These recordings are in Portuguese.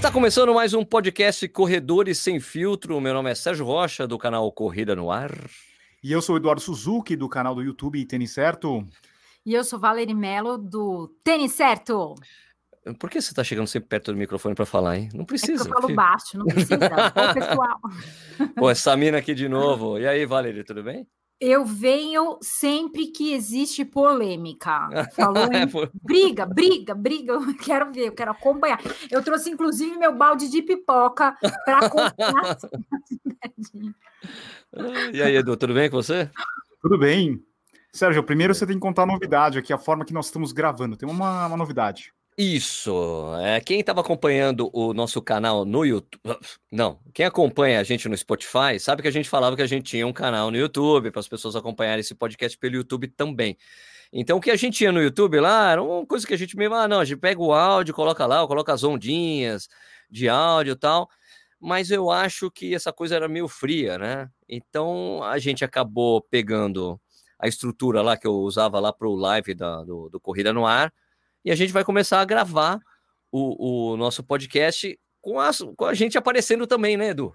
Está começando mais um podcast Corredores Sem Filtro. Meu nome é Sérgio Rocha, do canal Corrida no Ar. E eu sou o Eduardo Suzuki, do canal do YouTube Tênis Certo. E eu sou Valeri Melo, do Tênis Certo. Por que você está chegando sempre perto do microfone para falar, hein? Não precisa. É eu falo filho. baixo, não precisa. Ô, pessoal. Pô, essa mina aqui de novo. E aí, Valeri, tudo bem? Eu venho sempre que existe polêmica. Falou em briga, briga, briga. Eu quero ver, eu quero acompanhar. Eu trouxe, inclusive, meu balde de pipoca para acompanhar. e aí, Edu, tudo bem com você? Tudo bem. Sérgio, primeiro você tem que contar a novidade aqui, a forma que nós estamos gravando. Tem uma, uma novidade. Isso. É, quem estava acompanhando o nosso canal no YouTube. Não, quem acompanha a gente no Spotify sabe que a gente falava que a gente tinha um canal no YouTube para as pessoas acompanharem esse podcast pelo YouTube também. Então, o que a gente tinha no YouTube lá era uma coisa que a gente mesmo, ah, não, a gente pega o áudio, coloca lá, coloca as ondinhas de áudio e tal, mas eu acho que essa coisa era meio fria, né? Então, a gente acabou pegando a estrutura lá que eu usava lá para o live da, do, do Corrida no Ar e a gente vai começar a gravar o, o nosso podcast com a, com a gente aparecendo também, né, Edu?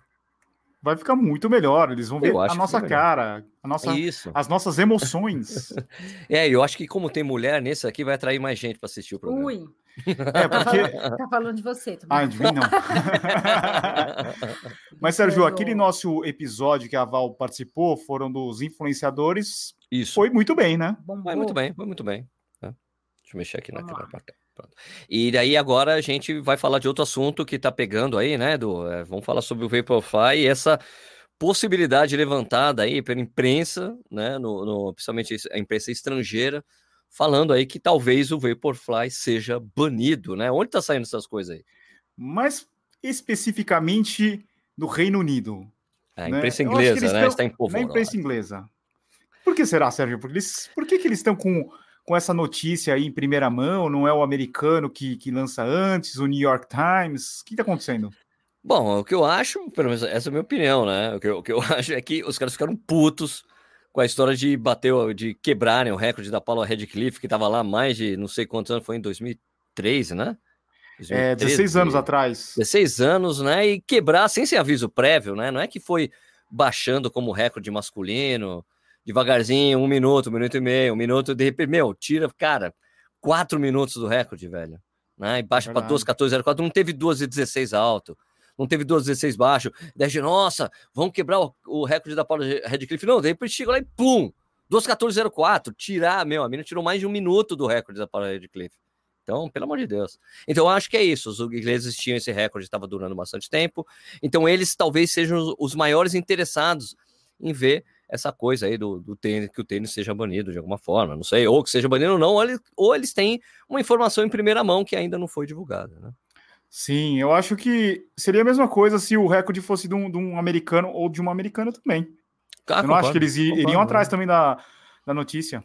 Vai ficar muito melhor, eles vão ver a nossa cara, a nossa, Isso. as nossas emoções. é, eu acho que como tem mulher nesse aqui, vai atrair mais gente para assistir o programa. Ui. É, porque... Tá falando de você. Também. Ah, de mim não. Mas, Sérgio, aquele nosso episódio que a Val participou foram dos influenciadores. Isso. Foi muito bem, né? Foi muito bem, foi muito bem. Deixa eu mexer aqui Vamos na câmera. Pronto. E daí agora a gente vai falar de outro assunto que está pegando aí, né? Do, é, vamos falar sobre o Vaporfly e essa possibilidade levantada aí pela imprensa, né? No, no, principalmente a imprensa estrangeira, falando aí que talvez o Vaporfly seja banido, né? Onde está saindo essas coisas aí? Mas especificamente no Reino Unido. É, a né? imprensa inglesa, né? Estão... Está em. Na imprensa inglesa. Por que será, Sérgio? Porque eles... Por que, que eles estão com com essa notícia aí em primeira mão? Não é o americano que, que lança antes, o New York Times? O que está acontecendo? Bom, o que eu acho, pelo menos essa é a minha opinião, né? O que, eu, o que eu acho é que os caras ficaram putos com a história de bater, de quebrarem o recorde da Paula Redcliffe, que estava lá mais de não sei quantos anos, foi em 2013, né? 2013, é, 16 anos atrás. 16 anos, né? E quebrar sem ser aviso prévio, né? Não é que foi baixando como recorde masculino, devagarzinho, um minuto, um minuto e meio, um minuto, de repente, meu, tira, cara, quatro minutos do recorde, velho. Né? E baixa para 2,14,04, não teve 2,16 alto, não teve 2,16 baixo. Daí, nossa, vamos quebrar o, o recorde da Paula Redcliffe. Não, de repente chega lá e pum, 2,14,04, tirar, meu, a mina tirou mais de um minuto do recorde da Paula Redcliffe. Então, pelo amor de Deus. Então, eu acho que é isso. Os ingleses tinham esse recorde, estava durando bastante tempo. Então, eles talvez sejam os maiores interessados em ver essa coisa aí do, do tênis, que o tênis seja banido de alguma forma, não sei, ou que seja banido ou não, ou, ele, ou eles têm uma informação em primeira mão que ainda não foi divulgada, né? Sim, eu acho que seria a mesma coisa se o recorde fosse de um, de um americano ou de uma americana também. Ah, eu não concordo, acho que eles iriam concordo, atrás né? também da, da notícia.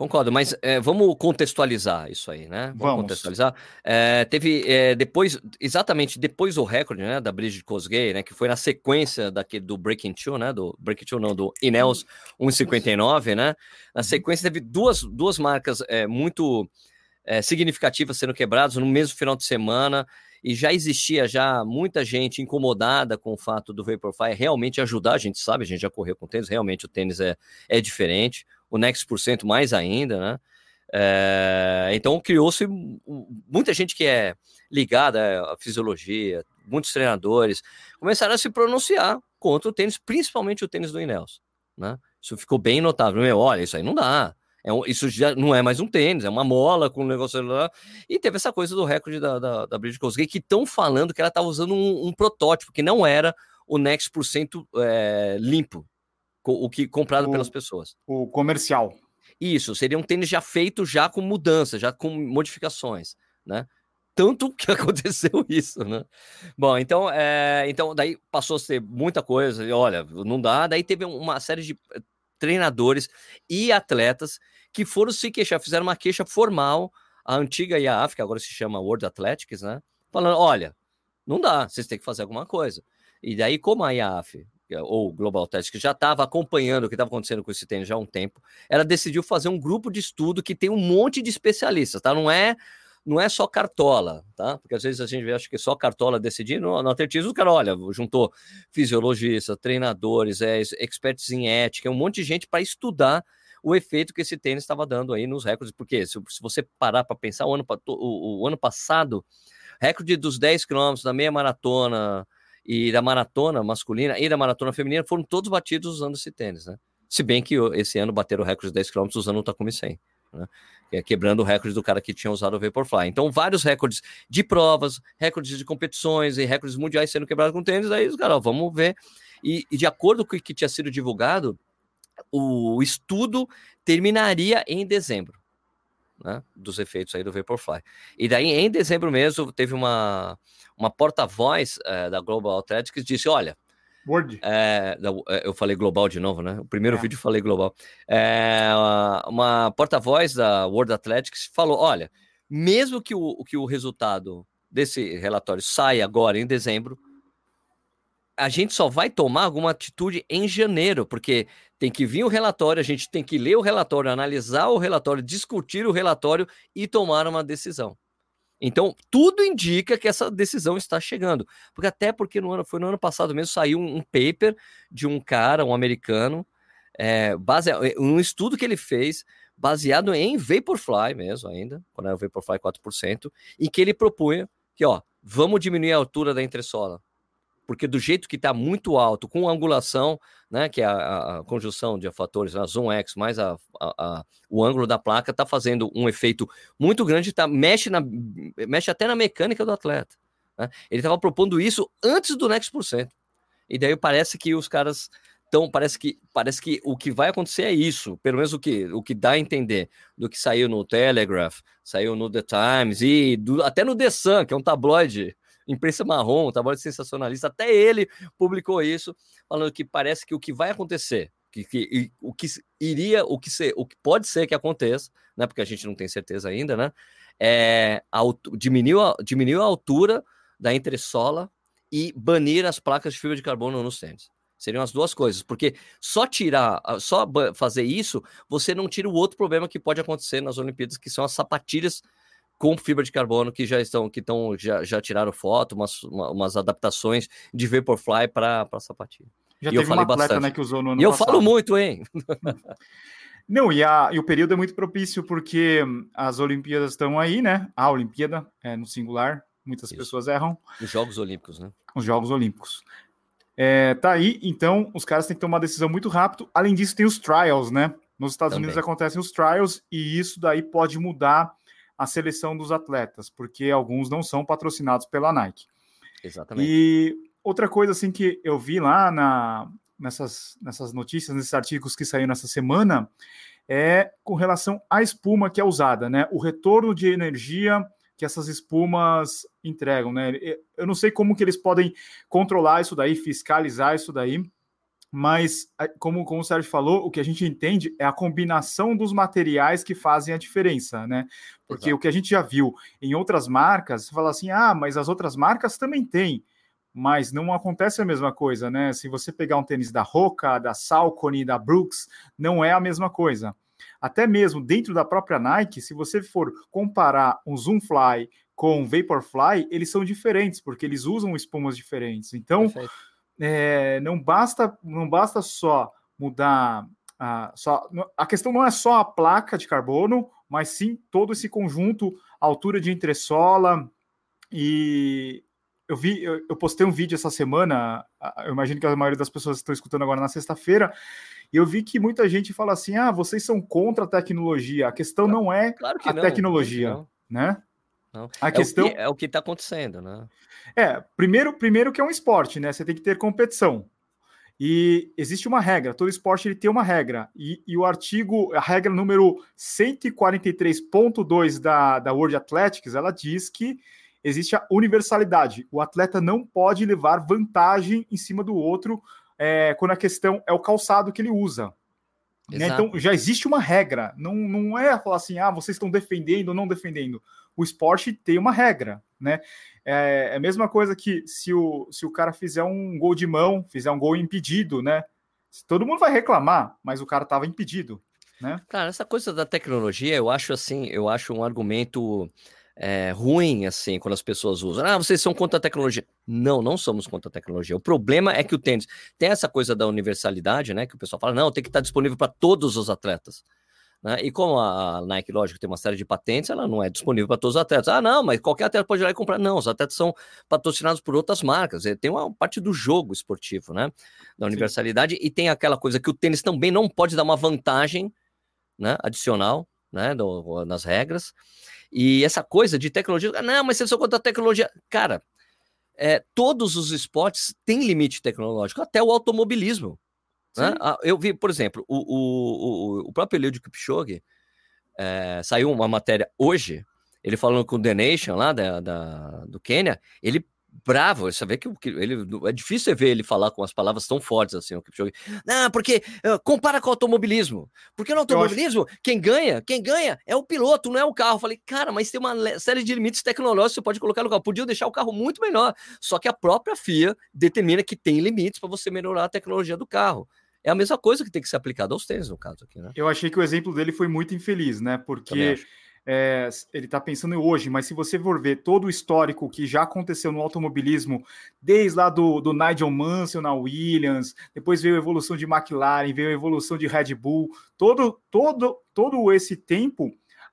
Concordo, mas é, vamos contextualizar isso aí, né? Vamos, vamos. contextualizar. É, teve é, depois, exatamente depois do recorde, né, da Bridget Kosgei, né, que foi na sequência daquele do Breaking Two, né, do Breaking Two não, do Ineos 1:59, né? Na uhum. sequência teve duas, duas marcas é, muito significativas sendo quebradas no mesmo final de semana e já existia já muita gente incomodada com o fato do Vaporfly realmente ajudar, a gente sabe, a gente já correu com tênis, realmente o tênis é, é diferente o Next por cento mais ainda, né? É, então criou-se muita gente que é ligada à fisiologia, muitos treinadores começaram a se pronunciar contra o tênis, principalmente o tênis do Ineos, né? Isso ficou bem notável. Meu, olha, isso aí não dá. É um, isso já não é mais um tênis, é uma mola com um negócio lá. E teve essa coisa do recorde da, da, da Bridget que estão falando que ela estava usando um, um, protótipo que não era o Next por cento é, limpo, o que comprado o, pelas pessoas. O comercial. Isso, seria um tênis já feito já com mudança, já com modificações, né? Tanto que aconteceu isso, né? Bom, então, é, então daí passou a ser muita coisa, e olha, não dá, daí teve uma série de eh, treinadores e atletas que foram se queixar, fizeram uma queixa formal à antiga IAAF, que agora se chama World Athletics, né? Falando, olha, não dá, vocês têm que fazer alguma coisa. E daí, como a IAAF ou Global Test, que já estava acompanhando o que estava acontecendo com esse tênis já há um tempo, ela decidiu fazer um grupo de estudo que tem um monte de especialistas, tá? Não é não é só cartola, tá? Porque às vezes a gente acha que só cartola decidir. No, no atletismo, o cara, olha, juntou fisiologistas, treinadores, é, experts em ética, um monte de gente para estudar o efeito que esse tênis estava dando aí nos recordes. Porque se, se você parar para pensar, o ano, o, o ano passado, recorde dos 10 quilômetros da meia maratona e da maratona masculina e da maratona feminina foram todos batidos usando esse tênis, né? Se bem que esse ano bateram o recorde de 10 km usando o Takumi 100 né? É, quebrando o recorde do cara que tinha usado o Vaporfly. Então, vários recordes de provas, recordes de competições e recordes mundiais sendo quebrados com tênis. Aí os caras, vamos ver. E, e, de acordo com o que tinha sido divulgado, o estudo terminaria em dezembro. Né, dos efeitos aí do Vaporfly. E daí, em dezembro mesmo, teve uma, uma porta-voz é, da Global Athletics que disse: olha, Word. É, eu falei global de novo, né? O primeiro é. vídeo eu falei global. É, uma porta-voz da World Athletics falou: olha, mesmo que o, que o resultado desse relatório saia agora em dezembro, a gente só vai tomar alguma atitude em janeiro, porque tem que vir o relatório, a gente tem que ler o relatório, analisar o relatório, discutir o relatório e tomar uma decisão. Então, tudo indica que essa decisão está chegando. Porque até porque no ano, foi no ano passado mesmo, saiu um, paper de um cara, um americano, é, é, um estudo que ele fez baseado em Vaporfly mesmo ainda, quando era o Vaporfly 4%, e que ele propunha que, ó, vamos diminuir a altura da entressola porque do jeito que está muito alto, com angulação, né, que é a, a conjunção de fatores, a zoom X mais a, a, o ângulo da placa, está fazendo um efeito muito grande, tá, mexe, na, mexe até na mecânica do atleta. Né? Ele estava propondo isso antes do Next por cento. E daí parece que os caras então parece que parece que o que vai acontecer é isso, pelo menos o que o que dá a entender do que saiu no Telegraph, saiu no The Times e do, até no The Sun, que é um tabloide imprensa marrom, tabloide sensacionalista, até ele publicou isso, falando que parece que o que vai acontecer, que, que o que iria, o que ser, o que pode ser que aconteça, né? Porque a gente não tem certeza ainda, né? É, a, diminuiu, a, diminuiu a altura da entressola e banir as placas de fibra de carbono nos tênis. Seriam as duas coisas, porque só tirar, só fazer isso, você não tira o outro problema que pode acontecer nas Olimpíadas, que são as sapatilhas com fibra de carbono que já estão, que estão, já, já tiraram foto, umas, umas adaptações de Vaporfly para sapatilha. Já e teve eu falei uma atleta, bastante. né, que usou no ano E eu passado. falo muito, hein? Não, e, a, e o período é muito propício porque as Olimpíadas estão aí, né? A Olimpíada é no singular, muitas Isso. pessoas erram. Os Jogos Olímpicos, né? Os Jogos Olímpicos. É, tá aí, então os caras têm que tomar uma decisão muito rápido. Além disso, tem os trials, né? Nos Estados Também. Unidos acontecem os trials e isso daí pode mudar a seleção dos atletas, porque alguns não são patrocinados pela Nike. Exatamente. E outra coisa assim que eu vi lá na, nessas, nessas notícias, nesses artigos que saíram nessa semana, é com relação à espuma que é usada, né? O retorno de energia que essas espumas entregam, né? Eu não sei como que eles podem controlar isso daí, fiscalizar isso daí, mas como, como o Sérgio falou, o que a gente entende é a combinação dos materiais que fazem a diferença, né? Porque Exato. o que a gente já viu em outras marcas, você fala assim, ah, mas as outras marcas também têm, mas não acontece a mesma coisa, né? Se você pegar um tênis da Roca, da Salcone, da Brooks, não é a mesma coisa. Até mesmo dentro da própria Nike, se você for comparar um Zoomfly com um Vaporfly, eles são diferentes, porque eles usam espumas diferentes. Então, Perfeito é, não basta não basta só mudar a, só, a questão não é só a placa de carbono, mas sim todo esse conjunto, altura de entressola e eu vi, eu, eu, postei um vídeo essa semana, eu imagino que a maioria das pessoas estão escutando agora na sexta-feira, e eu vi que muita gente fala assim: ah, vocês são contra a tecnologia. A questão não é claro a não, tecnologia, não. né? Não. A é questão o que, é o que está acontecendo, né? É, primeiro, primeiro que é um esporte, né? Você tem que ter competição. E existe uma regra, todo esporte ele tem uma regra. E, e o artigo, a regra número 143.2 da, da World Athletics, ela diz que existe a universalidade. O atleta não pode levar vantagem em cima do outro é, quando a questão é o calçado que ele usa. Né? Então já existe uma regra. Não, não é falar assim, ah, vocês estão defendendo ou não defendendo o esporte tem uma regra, né? É, é a mesma coisa que se o, se o cara fizer um gol de mão, fizer um gol impedido, né? Todo mundo vai reclamar, mas o cara estava impedido, né? Cara, essa coisa da tecnologia, eu acho assim, eu acho um argumento é, ruim, assim, quando as pessoas usam. Ah, vocês são contra a tecnologia. Não, não somos contra a tecnologia. O problema é que o tênis tem essa coisa da universalidade, né? Que o pessoal fala, não, tem que estar disponível para todos os atletas. Né? E como a Nike, lógico, tem uma série de patentes, ela não é disponível para todos os atletas. Ah, não, mas qualquer atleta pode ir lá e comprar. Não, os atletas são patrocinados por outras marcas. Tem uma parte do jogo esportivo, né? Da universalidade. Sim. E tem aquela coisa que o tênis também não pode dar uma vantagem né, adicional né, do, nas regras. E essa coisa de tecnologia, não, mas você só conta a tecnologia. Cara, é, todos os esportes têm limite tecnológico, até o automobilismo. Né? Eu vi, por exemplo, o, o, o, próprio Eliud Kipchoge é, saiu uma matéria hoje, ele falando com o The Nation lá da, da do Quênia, ele bravo. Você vê que ele é difícil ver ele falar com as palavras tão fortes assim. O Kipchoge. Não, porque uh, compara com o automobilismo. Porque no automobilismo, acho... quem ganha, quem ganha é o piloto, não é o carro. Eu falei, cara, mas tem uma série de limites tecnológicos que você pode colocar no carro. Podia deixar o carro muito melhor. Só que a própria FIA determina que tem limites para você melhorar a tecnologia do carro. É a mesma coisa que tem que ser aplicada aos tênis, no caso aqui, né? Eu achei que o exemplo dele foi muito infeliz, né? Porque é, ele está pensando em hoje, mas se você for ver todo o histórico que já aconteceu no automobilismo, desde lá do, do Nigel Mansell na Williams, depois veio a evolução de McLaren, veio a evolução de Red Bull, todo, todo, todo esse tempo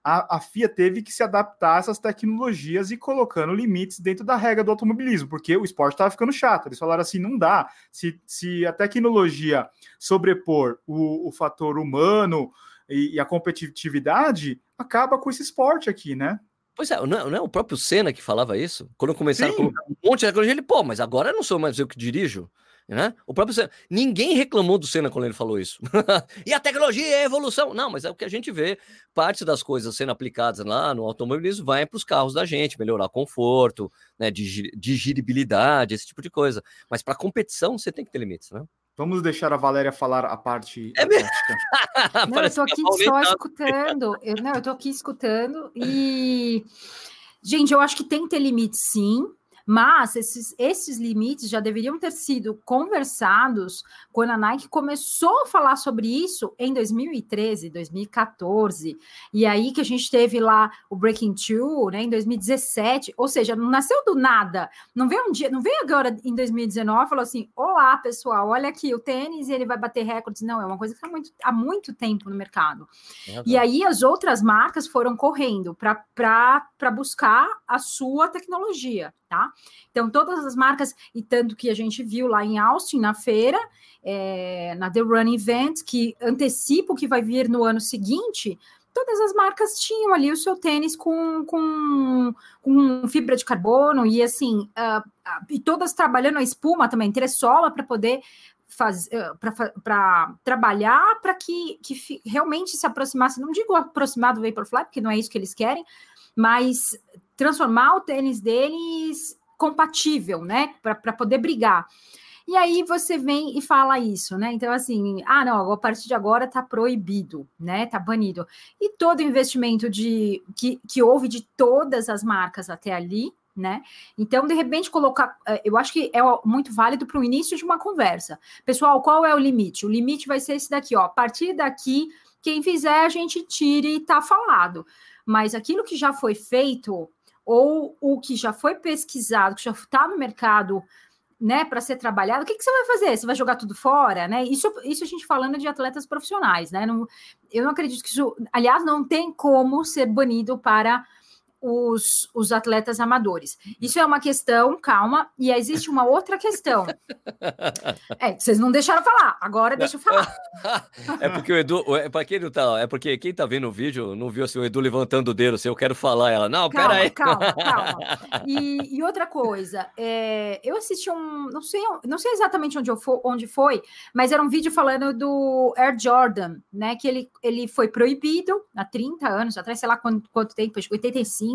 a, a FIA teve que se adaptar a essas tecnologias e colocando limites dentro da regra do automobilismo, porque o esporte estava ficando chato. Eles falaram assim: não dá. Se, se a tecnologia sobrepor o, o fator humano, e, e a competitividade acaba com esse esporte aqui, né? Pois é, não é, não é, o próprio Senna que falava isso? Quando começaram Sim. colocar um monte de tecnologia, ele, pô, mas agora eu não sou mais eu que dirijo. Né? O próprio Senna, ninguém reclamou do Senna quando ele falou isso. e a tecnologia é a evolução. Não, mas é o que a gente vê. Parte das coisas sendo aplicadas lá no automobilismo vai para os carros da gente, melhorar conforto, né, digeribilidade, esse tipo de coisa. Mas para competição você tem que ter limites, né? Vamos deixar a Valéria falar a parte é Não, eu tô aqui só escutando. Eu, não, eu tô aqui escutando e. Gente, eu acho que tem que ter limite, sim. Mas esses, esses limites já deveriam ter sido conversados quando a Nike começou a falar sobre isso em 2013, 2014. E aí que a gente teve lá o Breaking Two, né, em 2017. Ou seja, não nasceu do nada. Não veio um dia, não veio agora em 2019 e falou assim: Olá, pessoal, olha aqui o tênis e ele vai bater recordes. Não, é uma coisa que está muito, há muito tempo no mercado. É e aí as outras marcas foram correndo para buscar a sua tecnologia tá? Então, todas as marcas, e tanto que a gente viu lá em Austin, na feira, é, na The Run Event, que antecipa o que vai vir no ano seguinte, todas as marcas tinham ali o seu tênis com, com, com fibra de carbono e assim, uh, uh, e todas trabalhando a espuma também, tressola para poder fazer para trabalhar para que, que realmente se aproximasse, não digo aproximar do Vaporfly, porque não é isso que eles querem, mas transformar o tênis deles compatível, né? Para poder brigar. E aí você vem e fala isso, né? Então, assim, ah, não, a partir de agora está proibido, né? Está banido. E todo investimento de que, que houve de todas as marcas até ali, né? Então, de repente, colocar. Eh, eu acho que é muito válido para o início de uma conversa. Pessoal, qual é o limite? O limite vai ser esse daqui, ó. A partir daqui, quem fizer, a gente tire e tá falado. Mas aquilo que já foi feito, ou o que já foi pesquisado, que já está no mercado, né, para ser trabalhado, o que, que, você vai fazer? Você vai jogar tudo fora, né? Isso, isso a gente falando de atletas profissionais, né? Não, eu não acredito que isso, aliás, não tem como ser banido para os, os atletas amadores. Isso é uma questão, calma, e existe uma outra questão. É, vocês não deixaram falar, agora deixa eu falar. É porque o Edu, é para quem não tá, é porque quem tá vendo o vídeo não viu assim, o Edu levantando o dedo, assim, eu quero falar ela. Não, calma, pera aí. Calma, calma. E, e outra coisa, é, eu assisti um, não sei, não sei exatamente onde, eu for, onde foi, mas era um vídeo falando do Air Jordan, né, que ele, ele foi proibido há 30 anos atrás, sei lá quanto, quanto tempo, 85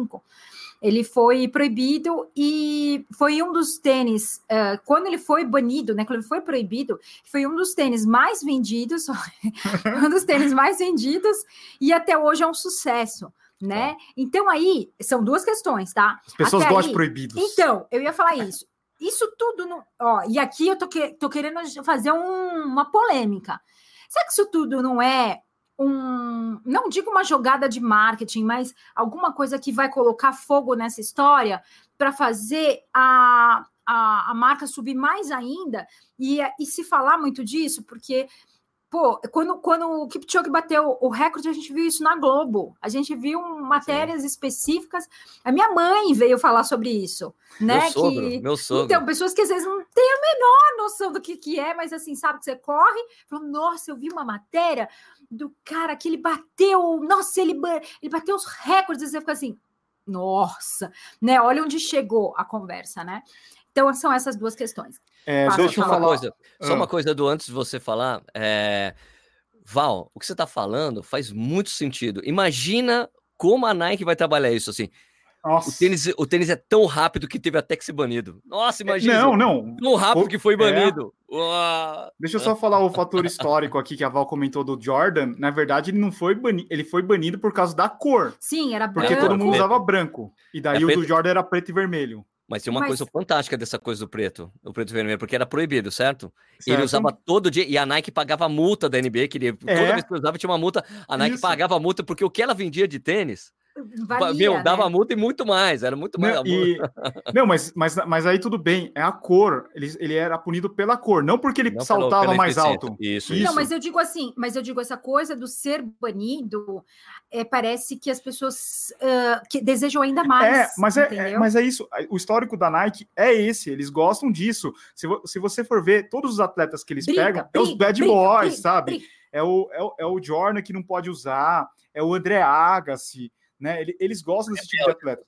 ele foi proibido e foi um dos tênis, uh, quando ele foi banido, né, quando ele foi proibido, foi um dos tênis mais vendidos, um dos tênis mais vendidos, e até hoje é um sucesso. Né? Então aí são duas questões, tá? As pessoas até gostam aí, proibidos. Então, eu ia falar isso. Isso tudo, no, ó, e aqui eu tô, que, tô querendo fazer um, uma polêmica. Será que isso tudo não é um, não digo uma jogada de marketing, mas alguma coisa que vai colocar fogo nessa história para fazer a, a, a, marca subir mais ainda e, e se falar muito disso, porque Pô, quando, quando o Kipchoge bateu o recorde, a gente viu isso na Globo. A gente viu matérias Sim. específicas. A minha mãe veio falar sobre isso, né? Meu sogro, que... meu sogro. Então, pessoas que às vezes não têm a menor noção do que, que é, mas assim, sabe que você corre, falou, nossa, eu vi uma matéria do cara que ele bateu, nossa, ele, ele bateu os recordes, e você fica assim, nossa, né? Olha onde chegou a conversa, né? Então, são essas duas questões. É, deixa eu falar uma coisa. Só uma coisa do antes de você falar. É... Val, o que você está falando faz muito sentido. Imagina como a Nike vai trabalhar isso assim. Nossa. O tênis, o tênis é tão rápido que teve até que ser banido. Nossa, imagina. Não, não. Tão rápido que foi é. banido. É. Deixa eu só falar o fator histórico aqui que a Val comentou do Jordan. Na verdade, ele não foi banido, ele foi banido por causa da cor. Sim, era branco. Porque todo mundo usava branco. E daí é o do Jordan era preto e vermelho. Mas tem uma Mas... coisa fantástica dessa coisa do preto, o preto e vermelho, porque era proibido, certo? certo? Ele usava todo dia, e a Nike pagava a multa da NBA, que ele, é. toda vez que usava tinha uma multa, a Nike Isso. pagava a multa, porque o que ela vendia de tênis Valia, Meu, né? dava multa e muito mais, era muito mais. Não, e, não mas, mas, mas aí tudo bem, é a cor. Ele, ele era punido pela cor, não porque ele não saltava mais alto. Isso, isso. Não, mas eu digo assim, mas eu digo essa coisa do ser banido, é, parece que as pessoas uh, que desejam ainda mais. É, mas é, é, mas é isso. O histórico da Nike é esse, eles gostam disso. Se, se você for ver todos os atletas que eles briga, pegam, briga, é os bad briga, boys, sabe? É o, é, o, é o Jordan que não pode usar, é o André Agassi né? Eles gostam desse tipo de atleta.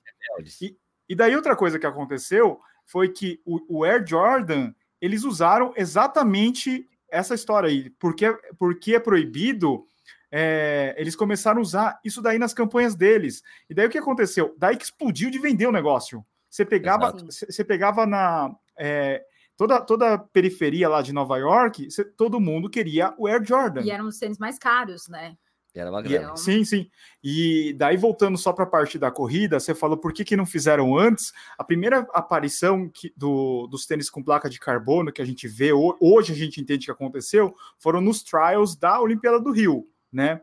E, e daí outra coisa que aconteceu foi que o, o Air Jordan eles usaram exatamente essa história aí, porque, porque é proibido. É, eles começaram a usar isso daí nas campanhas deles. E daí o que aconteceu? Daí que explodiu de vender o negócio. Você pegava, você pegava na é, toda, toda a periferia lá de Nova York, você, todo mundo queria o Air Jordan. E eram os tênis mais caros, né? Era uma grana. sim, sim. E daí, voltando só para a parte da corrida, você falou por que, que não fizeram antes. A primeira aparição que, do, dos tênis com placa de carbono que a gente vê, hoje a gente entende que aconteceu, foram nos trials da Olimpíada do Rio, né?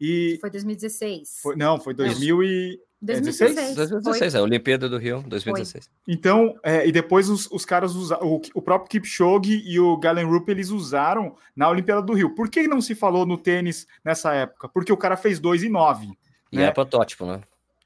E foi 2016. Foi, não, foi 2000 e 2016? 2016, é a Olimpíada do Rio, 2016. Foi. Então, é, e depois os, os caras usaram, o, o, próprio Kipchoge e o Galen Rupp, eles usaram na Olimpíada do Rio. Por que não se falou no tênis nessa época? Porque o cara fez 2 e 9. E né? era protótipo, né?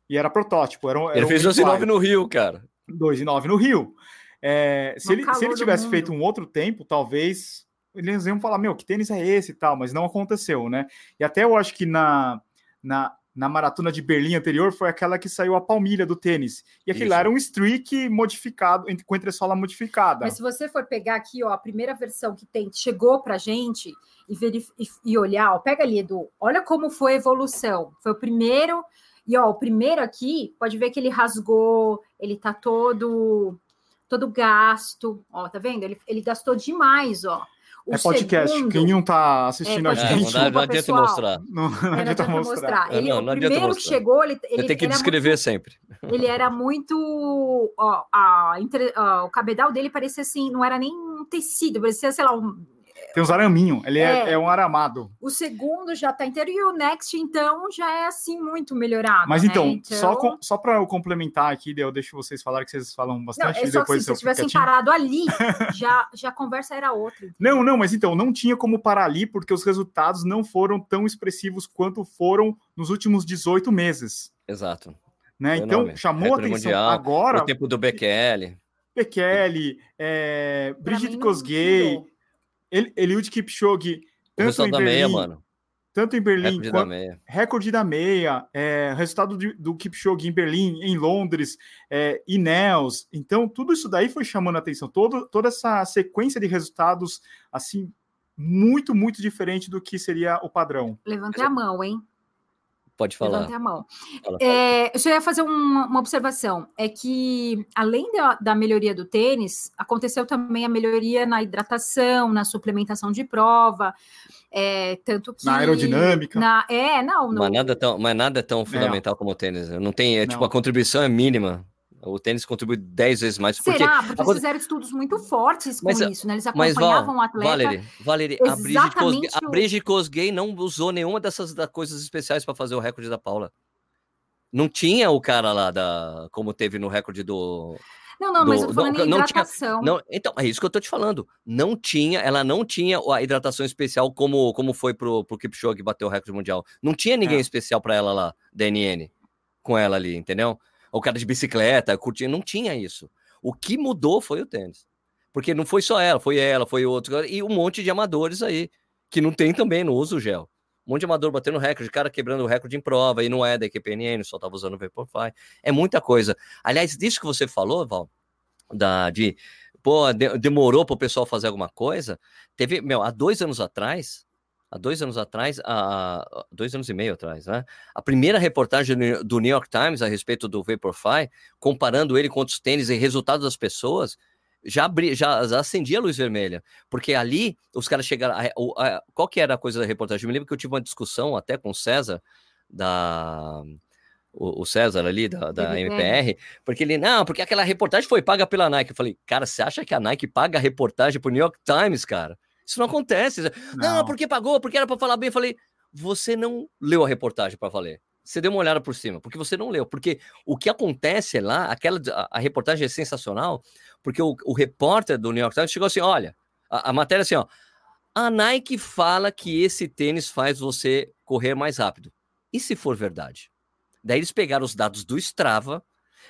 E era protótipo. Era, era ele fez 2 e 9 no Rio, cara. 2 e 9 no Rio. É, se, ele, se ele tivesse feito um outro tempo, talvez eles iam falar, meu, que tênis é esse e tal, mas não aconteceu, né? E até eu acho que na, na na maratona de Berlim anterior foi aquela que saiu a palmilha do tênis. E aquele lá era um streak modificado, com entressola modificada. Mas se você for pegar aqui, ó, a primeira versão que tem, chegou pra gente e, verif e, e olhar, ó, pega ali, Edu, olha como foi a evolução. Foi o primeiro, e ó, o primeiro aqui, pode ver que ele rasgou, ele tá todo todo gasto, ó, tá vendo? Ele, ele gastou demais, ó é podcast. Segundo, Quem não está assistindo é, a gente. não, não adianta mostrar. Não, não, é, adianta mostrar. mostrar. Ele, não, não o primeiro que chegou, ele, ele tem que descrever muito, sempre. Ele era muito. Ó, a, entre, ó, o cabedal dele parecia assim, não era nem um tecido, parecia, sei lá, um, tem uns araminhos, ele é, é, é, um aramado. O segundo já tá inteiro e o Next, então, já é assim muito melhorado. Mas então, né? então... só, só para eu complementar aqui, eu deixo vocês falarem que vocês falam bastante. Não, é só depois que se vocês tivessem parado ali, já, já a conversa era outra. Não, não, mas então, não tinha como parar ali, porque os resultados não foram tão expressivos quanto foram nos últimos 18 meses. Exato. Né? Então, chamou a atenção mundial, agora. O tempo do Bekele. Bekele, é, Brigitte Kosgei. Ele, Eliud Kipchoge, tanto em Berlim, meia, mano. tanto em Berlim, recorde quanto, da meia, recorde da meia é, resultado de, do Kipchoge em Berlim, em Londres, é, Ineos. Então, tudo isso daí foi chamando a atenção. Todo, toda essa sequência de resultados, assim, muito, muito diferente do que seria o padrão. Levante a mão, hein? Pode falar. Levante a mão. É, eu só ia fazer uma, uma, observação. É que, além da, da, melhoria do tênis, aconteceu também a melhoria na hidratação, na suplementação de prova. É, tanto que. Na aerodinâmica. Na, é, não. No... Mas, nada tão, mas nada tão fundamental é. como o tênis. Né? Não tem. É, tipo, a contribuição é mínima. O tênis contribui 10 vezes mais. Será? Porque, eles fizeram estudos muito fortes com mas, isso, né? Eles acompanhavam mas, o atleta. Valerie, Valerie a Brigitte Kosgei, a Brigitte Kosgei não usou nenhuma dessas da, coisas especiais para fazer o recorde da Paula. Não tinha o cara lá da. Como teve no recorde do. Não, não, do, mas eu tô falando não, em hidratação. Tinha, não, então, é isso que eu tô te falando. Não tinha, ela não tinha a hidratação especial como, como foi pro, pro Kipchoge bater o recorde mundial. Não tinha ninguém é. especial para ela lá, da NN, com ela ali, entendeu? O cara de bicicleta, curtindo, não tinha isso. O que mudou foi o tênis. Porque não foi só ela, foi ela, foi outro, e um monte de amadores aí, que não tem também, não usa o gel. Um monte de amador batendo recorde, cara quebrando o recorde em prova, e não é da EQPNN, só tava usando o Vaporfly. É muita coisa. Aliás, disso que você falou, Val, da, de pô, de, demorou para o pessoal fazer alguma coisa. Teve, meu, há dois anos atrás, há dois anos atrás, há dois anos e meio atrás, né? A primeira reportagem do New York Times a respeito do Vaporfly, comparando ele com outros tênis e resultados das pessoas, já, já, já acendia a luz vermelha, porque ali os caras chegaram. A, a, qual que era a coisa da reportagem? Eu me lembro que eu tive uma discussão até com o César, da. O, o César ali, da, da MPR, porque ele, não, porque aquela reportagem foi paga pela Nike. Eu falei, cara, você acha que a Nike paga a reportagem pro New York Times, cara? Isso não acontece. Não, não porque pagou, porque era para falar bem. Eu falei, você não leu a reportagem para valer você deu uma olhada por cima, porque você não leu. Porque o que acontece lá, aquela a, a reportagem é sensacional, porque o, o, repórter do New York Times chegou assim: olha, a, a matéria é assim, ó. A Nike fala que esse tênis faz você correr mais rápido. E se for verdade? Daí eles pegaram os dados do Strava,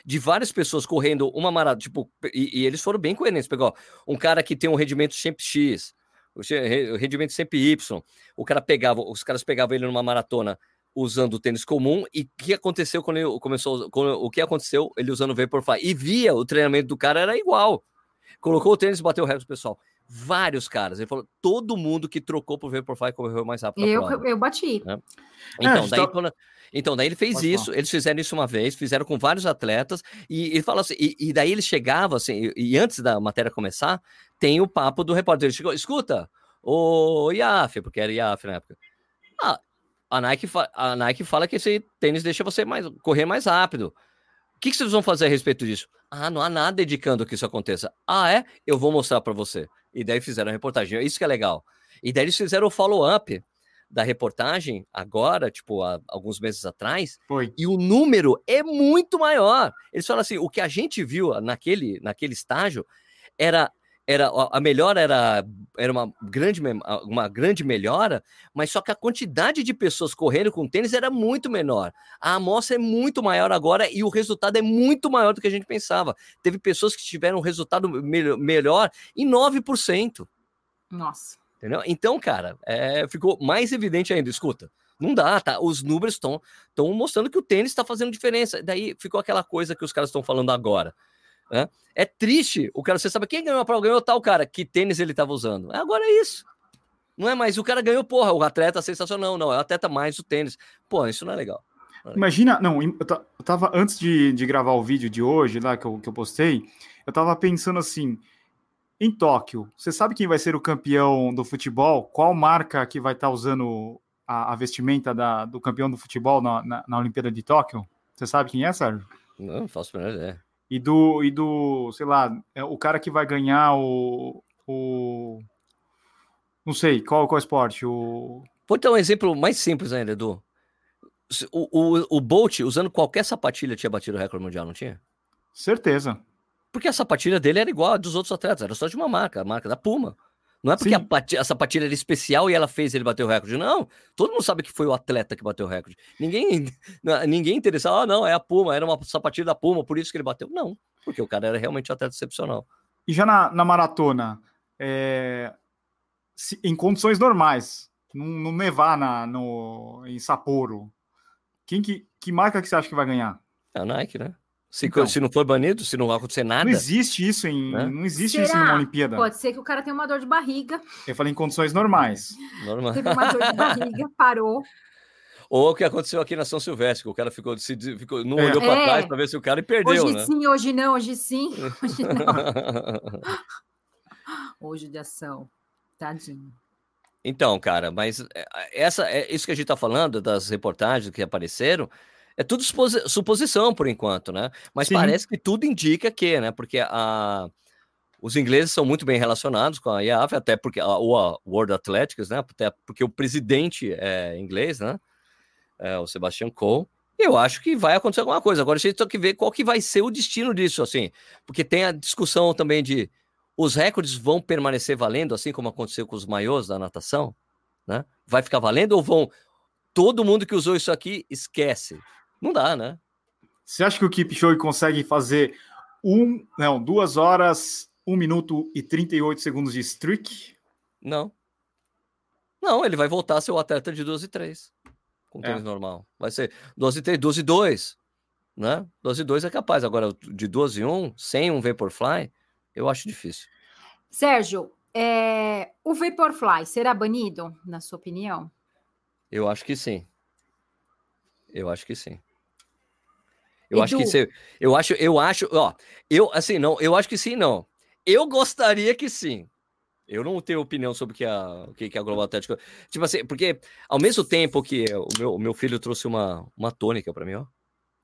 de várias pessoas correndo uma maratona, tipo, e, e, eles foram bem coerentes. Pegou um cara que tem um rendimento sempre X, o rendimento sempre Y. O cara pegava, os caras pegavam ele numa maratona usando o tênis comum e o que aconteceu quando ele começou, quando, o que aconteceu ele usando o Vaporfly e via o treinamento do cara era igual. Colocou o tênis bateu o recorde pessoal. Vários caras. Ele falou, todo mundo que trocou pro Vaporfly correu mais rápido. Eu, eu bati. Né? Então, é, daí, tá... quando, então, daí ele fez Pode isso, falar. eles fizeram isso uma vez, fizeram com vários atletas, e ele fala assim, e, e daí ele chegava assim, e, e, antes da matéria começar, tem o papo do repórter. Ele chegou, escuta, o IAF, porque era IAF na época. Ah, a Nike, a Nike fala que esse tênis deixa você mais, correr mais rápido. O que, que vocês vão fazer a respeito disso? Ah, não há nada indicando que isso aconteça. Ah, é? Eu vou mostrar para você. E daí fizeram a reportagem. Isso que é legal. E daí eles fizeram o follow-up da reportagem agora, tipo, há alguns meses atrás. Foi. E o número é muito maior. Eles falam assim: o que a gente viu naquele, naquele estágio era era a melhora era, era uma, grande, uma grande melhora, mas só que a quantidade de pessoas correndo com tênis era muito menor. A amostra é muito maior agora e o resultado é muito maior do que a gente pensava. Teve pessoas que tiveram um resultado me melhor em 9%. Nossa. Entendeu? Então, cara, é, ficou mais evidente ainda. Escuta, não dá, tá? Os números estão mostrando que o tênis está fazendo diferença. Daí ficou aquela coisa que os caras estão falando agora. Né? É triste o cara, você sabe quem ganhou a prova? Ganhou tal cara, que tênis ele estava usando. Agora é isso. Não é mais, o cara ganhou, porra, o atleta sensacional, não, é o atleta mais o tênis. Pô, isso não é legal. Não é legal. Imagina, não, eu tava, antes de, de gravar o vídeo de hoje, lá que eu, que eu postei, eu tava pensando assim, em Tóquio, você sabe quem vai ser o campeão do futebol? Qual marca que vai estar tá usando a, a, vestimenta da, do campeão do futebol na, na, na Olimpíada de Tóquio? Você sabe quem é, Sérgio? Não, não faço a menor ideia e do, e do sei lá, é o cara que vai ganhar o. o não sei, qual, qual esporte? O... Vou dar um exemplo mais simples ainda, Edu. O, o, o Bolt, usando qualquer sapatilha, tinha batido o recorde mundial, não tinha? Certeza. Porque a sapatilha dele era igual a dos outros atletas, era só de uma marca, a marca da Puma. Não é porque a, a, sapatilha era especial e ela fez ele bater o recorde. Não, todo mundo sabe que foi o atleta que bateu o recorde. Ninguém, ninguém interessava, ah, não, é a Puma, era uma sapatilha da Puma, por isso que ele bateu. Não, porque o cara era realmente um atleta excepcional. E já na, na maratona, é, se, em condições normais, não, não nevar na, no, em Sapporo, quem que, que marca que você acha que vai ganhar? É a Nike, né? Se, então, se não for banido, se não acontecer nada. Não existe isso em. Né? Não existe Será? isso em uma Olimpíada. Pode ser que o cara tenha uma dor de barriga. Eu falei em condições normais. Normal. Teve uma dor de barriga, parou. Ou o que aconteceu aqui na São Silvestre, que o cara ficou, se, ficou não é. olhou para é. trás para ver se o cara e perdeu. Hoje né? sim, hoje não, hoje sim, hoje não. hoje de ação. Tadinho. Então, cara, mas é, essa, é isso que a gente está falando das reportagens que apareceram É tudo suposição por enquanto, né? Mas Sim. parece que tudo indica que, né? Porque a, os ingleses são muito bem relacionados com a IAF, até porque a, a World Athletics, né? Até porque o presidente é inglês, né? É, o Sebastian Coe. Eu acho que vai acontecer alguma coisa. Agora a gente tem que ver qual que vai ser o destino disso, assim, porque tem a discussão também de os recordes vão permanecer valendo, assim como aconteceu com os maiores da natação, né? Vai ficar valendo ou vão todo mundo que usou isso aqui esquece? Não dá, né? Você acha que o Keep Show consegue fazer um, não, duas horas, um minuto e 38 segundos de streak? Não. Não, ele vai voltar a ser o atleta de 12 e 3 com tênis é. normal. Vai ser 12 e 3, 12 e 2, né? 12 e 2 é capaz. Agora, de 12 e 1, sem um Vaporfly, eu acho difícil. Sérgio, é... o Vaporfly será banido, na sua opinião? Eu acho que sim. Eu acho que sim. Eu Edu. acho que sim. Eu acho, eu acho, ó, eu assim, não, eu acho que sim, não. Eu gostaria que sim. Eu não tenho opinião sobre o que a, o que a Global Atlético. Tipo assim, porque ao mesmo tempo que o meu, o meu filho trouxe uma, uma tônica para mim, ó.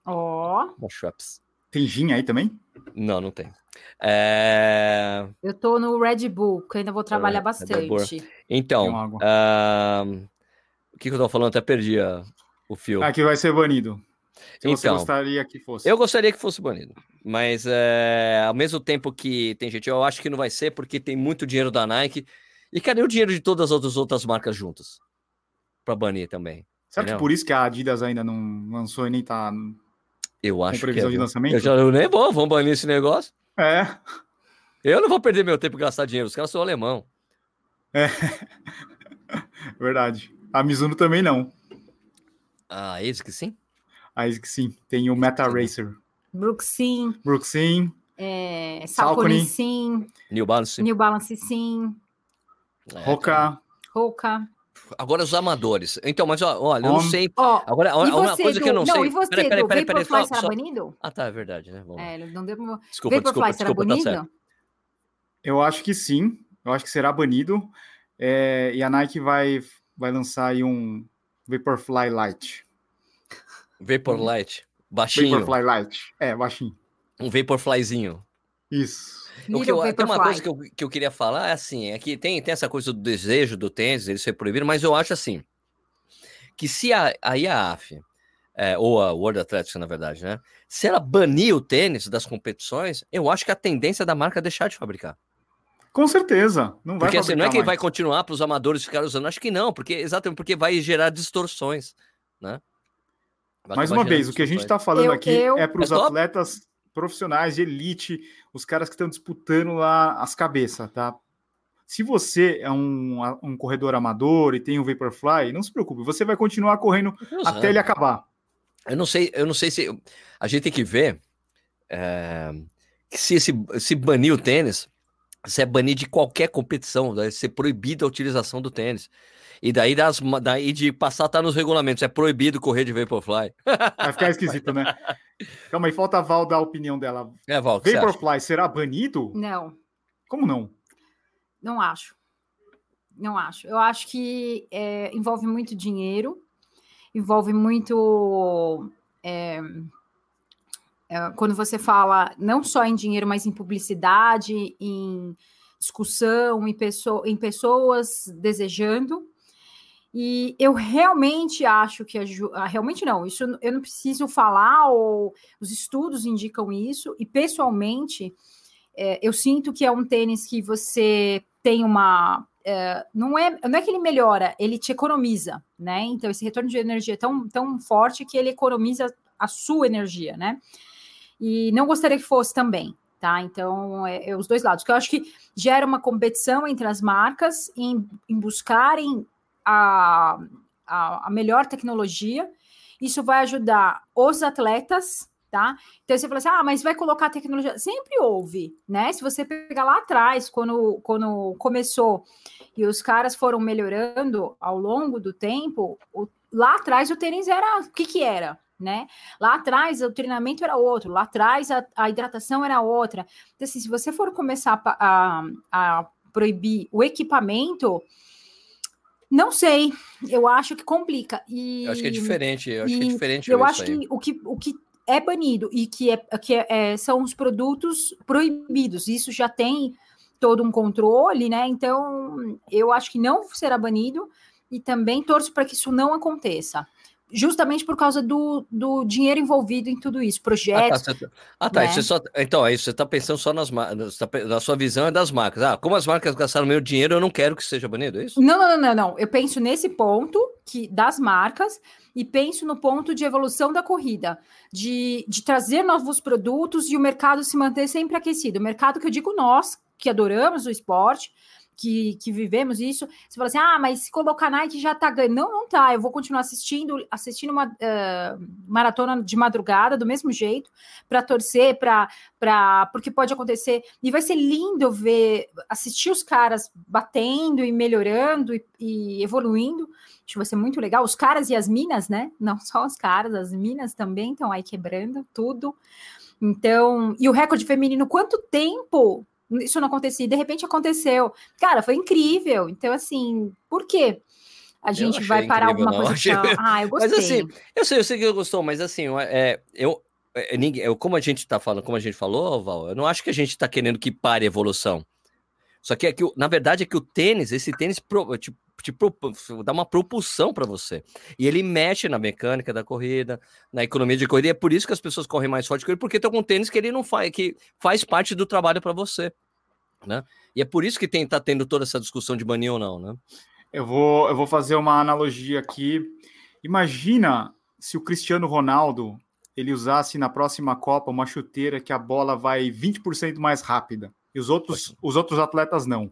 Ó. Oh. Uma Schweppes. Tem gin aí também? Não, não tem. É... Eu tô no Red Bull, que ainda vou trabalhar é, bastante. Então, uh... o que, que eu tô falando? Até perdi a, o fio. Ah, que vai ser banido. Se então, você gostaria que fosse. Eu gostaria que fosse banido. Mas é, ao mesmo tempo que tem gente, eu acho que não vai ser porque tem muito dinheiro da Nike. E cadê o dinheiro de todas as outras marcas juntas? Para banir também. Será entendeu? que por isso que a Adidas ainda não lançou e nem tá eu acho com previsão que é, de lançamento? Eu já eu nem vou, vamos banir esse negócio. É. Eu não vou perder meu tempo gastar dinheiro, os caras são alemão. É. Verdade. A Mizuno também não. Ah, esse que sim? A que sim. Tem o Meta Racer. Brooksin. Brooksin. É, Salcone sim. New Balance. New Balance sim. É, Roca. Roca. Agora os amadores. Então, mas ó, olha, eu não sei. Oh, Agora, você, uma coisa que eu não, não sei. Não, e você, peraí, peraí, peraí, peraí, será só... banido? Ah, tá, é verdade, né? Vamos é, não deu... Desculpa, Vaporfly desculpa, será desculpa, tá banido? Tá eu acho que sim. Eu acho que será banido. É, e a Nike vai, vai lançar aí um Vaporfly Lite. Vaporlight. Baixinho. Vaporfly Light. É, baixinho. Um Vaporflyzinho. Isso. O que eu, tem uma coisa que eu, que eu queria falar é assim, é que tem, tem essa coisa do desejo do tênis, ele ser proibido, mas eu acho assim, que se a, a IAAF, é, ou a World Athletics, na verdade, né, se ela banir o tênis das competições, eu acho que a tendência da marca é deixar de fabricar. Com certeza. Não vai porque assim, não é que mais. vai continuar para os amadores ficarem usando, acho que não, porque exatamente porque vai gerar distorções, né? Mais uma vez, o que a gente está falando eu, aqui eu... é para os é atletas profissionais de elite, os caras que estão disputando lá as cabeças, tá? Se você é um, um corredor amador e tem o um Vaporfly, não se preocupe, você vai continuar correndo até ele acabar. Eu não sei, eu não sei se a gente tem que ver é, se esse se banir o tênis, se é banir de qualquer competição, vai ser proibida a utilização do tênis. E daí, das, daí de passar tá nos regulamentos, é proibido correr de Vaporfly. Vai ficar esquisito, né? Calma aí, falta a Val dar a opinião dela. É, Val, Vaporfly será banido? Não. Como não? Não acho. Não acho. Eu acho que é, envolve muito dinheiro, envolve muito. É, quando você fala não só em dinheiro, mas em publicidade, em discussão, em, pessoa, em pessoas desejando. E eu realmente acho que a, ah, realmente não, isso eu não preciso falar, ou os estudos indicam isso, e pessoalmente é, eu sinto que é um tênis que você tem uma. É, não, é, não é que ele melhora, ele te economiza, né? Então, esse retorno de energia é tão, tão forte que ele economiza a sua energia, né? E não gostaria que fosse também, tá? Então, é, é, os dois lados, que eu acho que gera uma competição entre as marcas em, em buscarem a, a, a melhor tecnologia. Isso vai ajudar os atletas, tá? Então você fala assim: ah, mas vai colocar tecnologia. Sempre houve, né? Se você pegar lá atrás, quando, quando começou e os caras foram melhorando ao longo do tempo, o, lá atrás o tênis era o que que era? Né? Lá atrás o treinamento era outro, lá atrás a, a hidratação era outra. Então, assim, se você for começar a, a, a proibir o equipamento, Não sei, eu acho que complica. E, eu acho que é diferente, eu acho que é diferente. Eu acho que o, que o que é banido e que, é, que é, é, são os produtos proibidos, isso já tem todo um controle, né? Então, eu acho que não será banido e também torço para que isso não aconteça justamente por causa do, do dinheiro envolvido em tudo isso, projetos. Ah, tá, ah, tá né? só, então, aí você está pensando só nas marcas, tá na sua visão é das marcas. Ah, como as marcas gastaram meu dinheiro, eu não quero que seja banido, é isso? Não, não, não, não. Eu penso nesse ponto que das marcas e penso no ponto de evolução da corrida, de, de trazer novos produtos e o mercado se manter sempre aquecido. O mercado que eu digo nós, que adoramos o esporte, que, que vivemos isso, você fala assim: ah, mas se colocar Nike já tá ganhando. Não, não tá. Eu vou continuar assistindo, assistindo uma uh, maratona de madrugada do mesmo jeito, para torcer, para porque pode acontecer. E vai ser lindo ver, assistir os caras batendo e melhorando e, e evoluindo. Acho que vai ser muito legal. Os caras e as minas, né? Não só os caras, as minas também estão aí quebrando tudo. Então, e o recorde feminino, quanto tempo isso não acontecia, de repente aconteceu. Cara, foi incrível. Então, assim, por quê? A gente vai parar alguma não. coisa. Ah, eu gostei. Mas assim, eu sei, eu sei que eu gostou, mas assim, é, eu, é, ninguém, eu, como a gente tá falando, como a gente falou, Val, eu não acho que a gente tá querendo que pare a evolução. Só que é que, na verdade, é que o tênis, esse tênis te, te, dá uma propulsão para você. E ele mexe na mecânica da corrida, na economia de corrida. E é por isso que as pessoas correm mais forte com ele, porque tem algum tênis que ele não faz, que faz parte do trabalho para você. Né? E é por isso que tem, tá tendo toda essa discussão de banir ou não, né? Eu vou, eu vou fazer uma analogia aqui. Imagina se o Cristiano Ronaldo ele usasse na próxima Copa uma chuteira que a bola vai 20% mais rápida e os outros, os outros atletas não.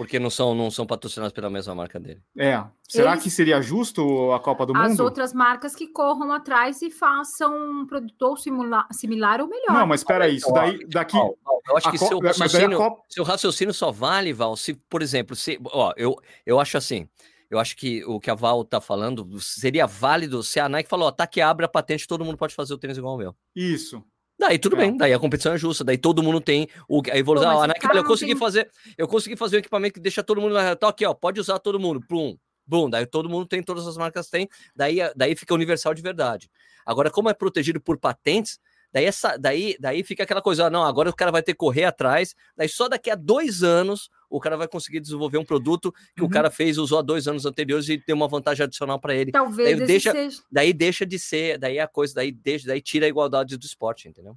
Porque não são, não são patrocinados pela mesma marca dele. É. Será Eles... que seria justo a Copa do As Mundo? As outras marcas que corram atrás e façam um produtor simula... similar ou melhor. Não, mas espera aí, isso daí daqui. eu acho que seu raciocínio, Copa... seu raciocínio só vale, Val, se, por exemplo, se, ó, eu, eu acho assim. Eu acho que o que a Val tá falando seria válido se a Nike falou, ó, tá que abre a patente, todo mundo pode fazer o tênis igual ao meu. Isso. Daí tudo é. bem, daí a competição é justa, daí todo mundo tem o, a evolução. Pô, a Nike, eu consegui tem... fazer, eu consegui fazer um equipamento que deixa todo mundo tá aqui, ó, pode usar todo mundo, plum, bum, daí todo mundo tem, todas as marcas têm, daí, daí fica universal de verdade. Agora, como é protegido por patentes, daí essa, daí, daí fica aquela coisa, não, agora o cara vai ter que correr atrás, daí só daqui a dois anos o cara vai conseguir desenvolver um produto que uhum. o cara fez, usou há dois anos anteriores e tem uma vantagem adicional para ele. Talvez daí deixa, seja... daí deixa de ser, daí a coisa, daí deixa, daí tira a igualdade do esporte, entendeu?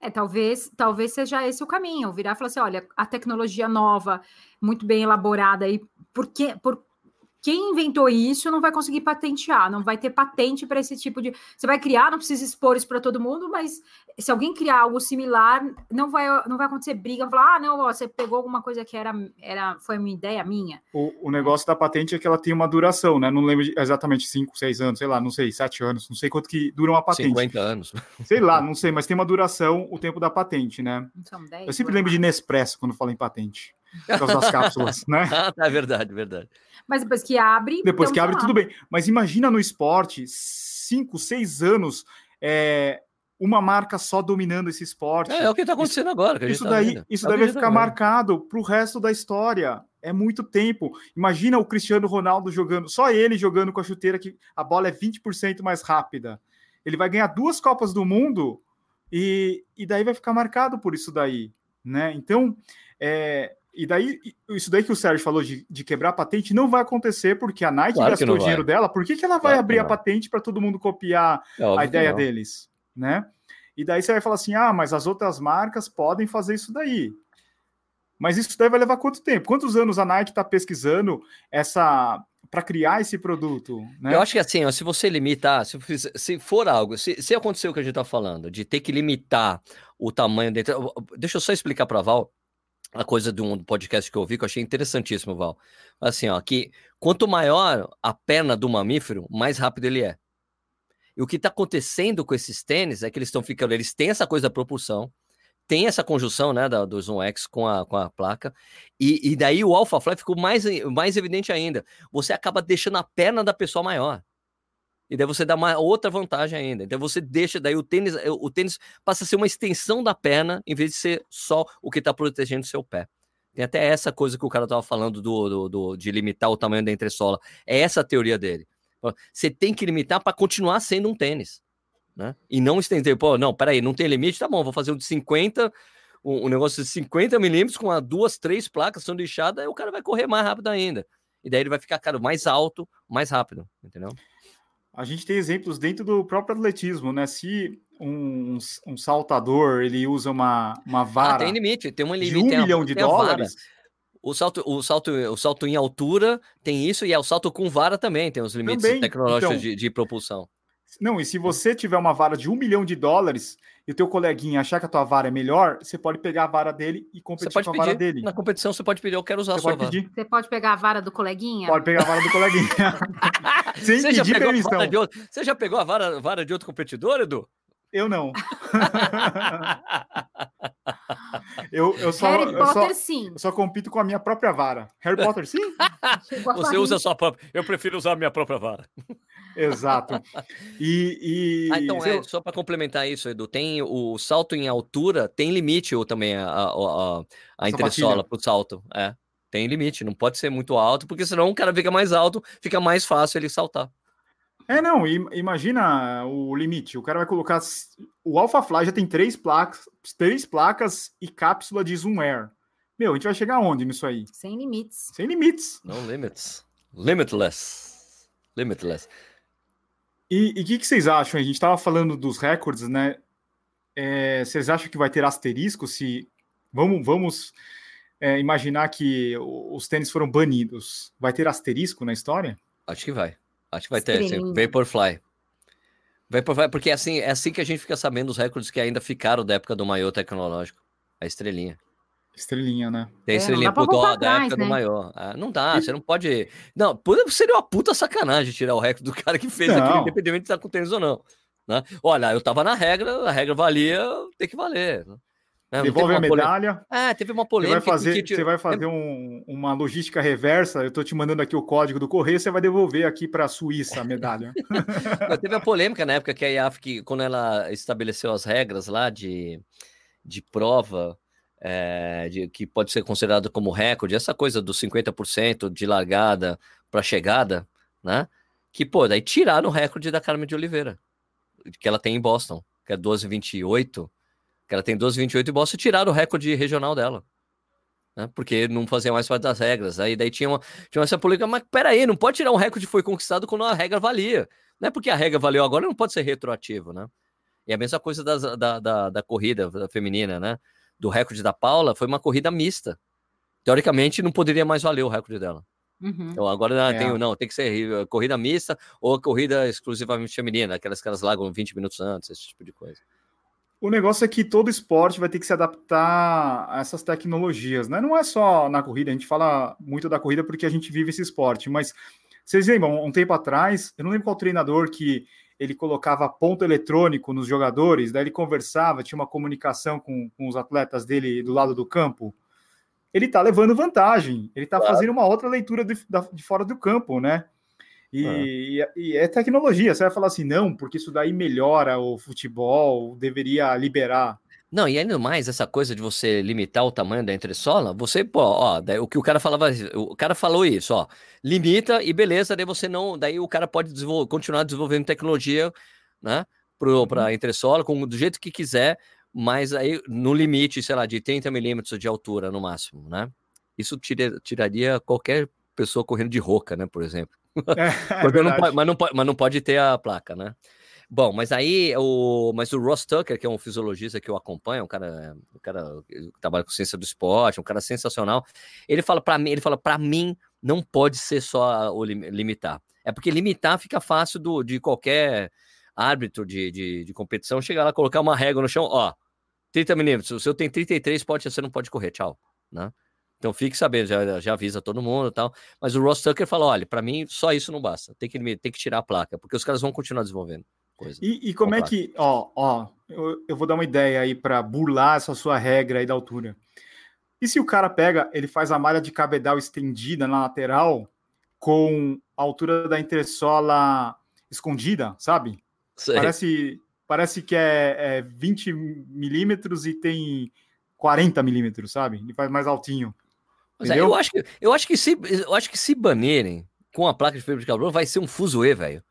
É, talvez, talvez seja esse o caminho, virar e falar assim, olha, a tecnologia nova, muito bem elaborada aí, por, que, por quem inventou isso não vai conseguir patentear, não vai ter patente para esse tipo de. Você vai criar, não precisa expor isso para todo mundo, mas se alguém criar algo similar, não vai, não vai acontecer briga, falar, ah, não, ó, você pegou alguma coisa que era, era foi uma ideia minha. O, o negócio da patente é que ela tem uma duração, né? Não lembro exatamente 5, 6 anos, sei lá, não sei, 7 anos, não sei quanto que dura uma patente. 50 anos. Sei lá, não sei, mas tem uma duração o tempo da patente, né? São 10, Eu sempre lembro de Nespresso quando falo em patente. Das cápsulas, né? Ah, é verdade, verdade. Mas depois que abre. Depois então que abre, tudo bem. Mas imagina no esporte, cinco, seis anos, é, uma marca só dominando esse esporte. É, é o que está acontecendo isso, agora. isso tá daí, vendo. isso tá daí vai ficar marcado para o resto da história. É muito tempo. Imagina o Cristiano Ronaldo jogando, só ele jogando com a chuteira que a bola é 20% mais rápida. Ele vai ganhar duas Copas do Mundo e, e daí vai ficar marcado por isso daí. Né? Então, é, e daí, isso daí que o Sérgio falou de, de quebrar a patente não vai acontecer porque a Nike claro gastou o dinheiro dela. Por que, que ela vai claro abrir a patente para todo mundo copiar é a ideia deles? Né? E daí você vai falar assim: ah, mas as outras marcas podem fazer isso daí. Mas isso daí vai levar quanto tempo? Quantos anos a Nike está pesquisando essa para criar esse produto? Né? Eu acho que assim, ó, se você limitar, se, se for algo, se, se acontecer o que a gente está falando, de ter que limitar o tamanho dentro. Deixa eu só explicar para a Val a coisa de um podcast que eu ouvi que eu achei interessantíssimo, Val. Assim, ó, que quanto maior a perna do mamífero, mais rápido ele é. E o que está acontecendo com esses tênis é que eles estão ficando, eles têm essa coisa da propulsão, tem essa conjunção, né, da, do Zoom X com a, com a placa, e, e daí o Alpha Fly ficou mais, mais evidente ainda. Você acaba deixando a perna da pessoa maior. E daí você dá uma outra vantagem ainda. Então você deixa, daí o tênis, eh, o tênis passa a ser uma extensão da perna, em vez de ser só o que está protegendo seu pé. Tem até essa coisa que o cara tava falando do, do, do de limitar o tamanho da entressola. É essa a teoria dele. Você tem que limitar para continuar sendo um tênis. Né? E não estender, pô, não, peraí, não tem limite, tá bom, vou fazer um de 50, um, um negócio de 50 milímetros com uma, duas, três placas são lixadas, aí o cara vai correr mais rápido ainda. E daí ele vai ficar, cara, mais alto, mais rápido, entendeu? A gente tem exemplos dentro do próprio atletismo, né? Se um, um saltador ele usa uma, uma vara. Ah, tem limite, tem um limite. De um milhão de dólares. O salto, o, salto, o salto em altura tem isso, e é o salto com vara também, tem os limites também. tecnológicos então, de, de propulsão. Não, e se você tiver uma vara de um milhão de dólares e o teu coleguinha achar que a tua vara é melhor, você pode pegar a vara dele e competir com a pedir. vara dele. Na competição você pode pedir, eu quero usar você a sua vara. Pedir. Você pode pegar a vara do coleguinha? Pode pegar a vara do coleguinha. Sem você pedir permissão. Outro, você já pegou a vara, vara de outro competidor, Edu? Eu não. eu, eu só, Harry eu Potter, só, sim. Eu só compito com a minha própria vara. Harry Potter, sim? Você usa a sua própria. Eu prefiro usar a minha própria vara. Exato. E, e... Ah, então, é, só para complementar isso, Edu, tem o salto em altura, tem limite ou também a, a, a, a entressola para o salto. É, tem limite, não pode ser muito alto, porque senão o cara fica mais alto, fica mais fácil ele saltar. É, não, imagina o limite. O cara vai colocar. O AlphaFly já tem três placas, três placas e cápsula de Zoom Air. Meu, a gente vai chegar onde nisso aí? Sem limites. Sem limites. No limits. Limitless. Limitless. E o que, que, vocês acham? A gente estava falando dos recordes, né? É, vocês acham que vai ter asterisco se. Vamos, vamos é, imaginar que os tênis foram banidos. Vai ter asterisco na história? Acho que vai. Acho que vai ter, sim. Vaporfly. Vaporfly, porque é assim, é assim que a gente fica sabendo os recordes que ainda ficaram da época do maior tecnológico. A estrelinha. Estrelinha, né? Tem é, estrelinha pro dó da época né? do maior. Ah, não dá, você não pode. Não, seria uma puta sacanagem tirar o recorde do cara que fez não. aquilo, independente de estar com tênis ou não. Né? Olha, eu tava na regra, a regra valia, tem que valer. Né? Devolve a medalha. Ah, teve uma polêmica. Você vai fazer, que... você vai fazer um, uma logística reversa. Eu estou te mandando aqui o código do correio, você vai devolver aqui para a Suíça a medalha. teve a polêmica na época que a IAF, quando ela estabeleceu as regras lá de, de prova, é, de, que pode ser considerado como recorde, essa coisa dos 50% de largada para chegada, né? Que, pô, daí tiraram o recorde da Carmen de Oliveira, que ela tem em Boston, que é 12,28 que ela tem 12,28 e Boston tiraram o recorde regional dela. Né? Porque não fazia mais parte das regras. Aí daí tinha, uma, tinha essa política, mas peraí, não pode tirar um recorde que foi conquistado quando a regra valia. Não é porque a regra valeu agora, não pode ser retroativo, né? E a mesma coisa das, da, da, da corrida feminina, né? Do recorde da Paula, foi uma corrida mista. Teoricamente, não poderia mais valer o recorde dela. Uhum. Então, agora é. tem, não, tem que ser corrida mista ou corrida exclusivamente feminina, aquelas que elas largam 20 minutos antes, esse tipo de coisa. O negócio é que todo esporte vai ter que se adaptar a essas tecnologias, né? Não é só na corrida, a gente fala muito da corrida porque a gente vive esse esporte, mas vocês lembram, um tempo atrás, eu não lembro qual treinador que ele colocava ponto eletrônico nos jogadores, daí ele conversava, tinha uma comunicação com, com os atletas dele do lado do campo. Ele tá levando vantagem, ele tá claro. fazendo uma outra leitura de, de fora do campo, né? E é. e, é tecnologia. Você vai falar assim, não, porque isso daí melhora o futebol, deveria liberar. Não, e ainda mais essa coisa de você limitar o tamanho da entressola, você, pô, ó, o que o cara falava, o cara falou isso, ó, limita e beleza, daí você não, daí o cara pode desenvolver, continuar desenvolvendo tecnologia, né, para uhum. entressola, com, do jeito que quiser, mas aí no limite, sei lá, de 30 milímetros de altura no máximo, né? Isso tira, tiraria qualquer pessoa correndo de roca, né, por exemplo. É, é não pode, mas, não pode, mas não pode ter a placa, né? Bom, mas aí o, mas o Ross Tucker, que é um fisiologista que eu acompanho, um cara, um cara que trabalha com ciência do esporte, um cara sensacional. Ele fala para mim, ele fala para mim não pode ser só o limitar. É porque limitar fica fácil do, de qualquer árbitro de, de, de competição chegar lá, colocar uma régua no chão, ó, 30 milímetros, o seu tem 33, pode, você não pode correr, tchau, né? Então fique sabendo, já, já avisa todo mundo e tal. Mas o Ross Tucker falou: olha, para mim só isso não basta. Tem que, tem que tirar a placa, porque os caras vão continuar desenvolvendo coisa. E, e como é que, ó, ó, eu, eu vou dar uma ideia aí para burlar essa sua regra aí da altura. E se o cara pega, ele faz a malha de cabedal estendida na lateral com a altura da entressola escondida, sabe? Sei. Parece, parece que é, é 20 milímetros e tem 40 milímetros, sabe? Ele faz mais altinho. Mas é, eu, acho que, eu, acho que se, eu acho que se banirem com a placa de fibra de carbono, vai ser um fuzuê, velho.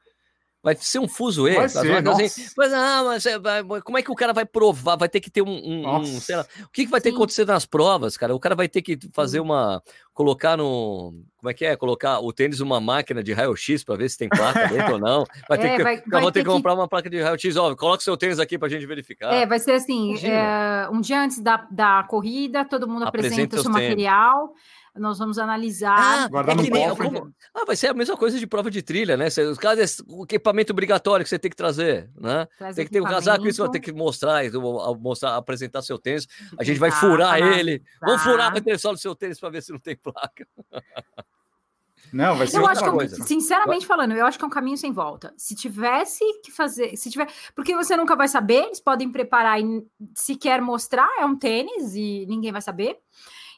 Vai ser um. Vai ser, assim, mas, ah, mas é, como é que o cara vai provar? Vai ter que ter um, um, um sei lá, o que, que vai ter que acontecer nas provas, cara? O cara vai ter que fazer uma, colocar no, como é que é? Colocar o tênis numa máquina de raio-x para ver se tem placa dentro ou não. Vai ter é, que, vai, vai vou ter que comprar uma placa de raio-x. Ó, coloca seu tênis aqui para a gente verificar. É, vai ser assim, é, um dia antes da, da corrida, todo mundo apresenta, apresenta o seu material. Tênis nós vamos analisar. Ah, é nem, como, ah, vai ser a mesma coisa de prova de trilha, né? Os caras, o equipamento obrigatório que você tem que trazer, né? Traz tem que ter um casaco, isso vai ter que mostrar, mostrar, apresentar seu tênis. A gente vai furar ele. Vamos furar a só do seu tênis para ver se não tem placa. Não, vai ser eu acho que, coisa. Sinceramente falando, eu acho que é um caminho sem volta. Se tivesse que fazer, se tiver, porque você nunca vai saber, eles podem preparar e se quer mostrar, é um tênis e ninguém vai saber.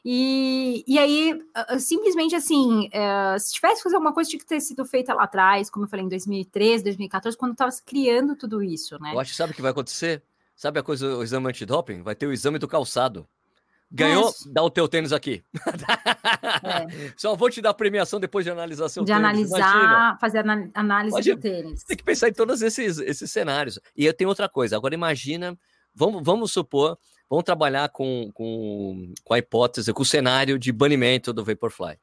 E, e aí, simplesmente assim, uh, se tivesse que fazer alguma coisa, tinha que ter sido feita lá atrás, como eu falei, em 2013, 2014, quando estava criando tudo isso, né? Eu acho que sabe o que vai acontecer? Sabe a coisa, o exame antidoping? Vai ter o exame do calçado. Ganhou, Mas... dá o teu tênis aqui. É. Só vou te dar a premiação depois de analisar seu de tênis. De analisar, imagina. fazer análise do tênis. Tem que pensar em todos esses, esses cenários. E eu tenho outra coisa. Agora imagina, vamos, vamos supor vão trabalhar com, com, com a hipótese, com o cenário de banimento do Vaporfly.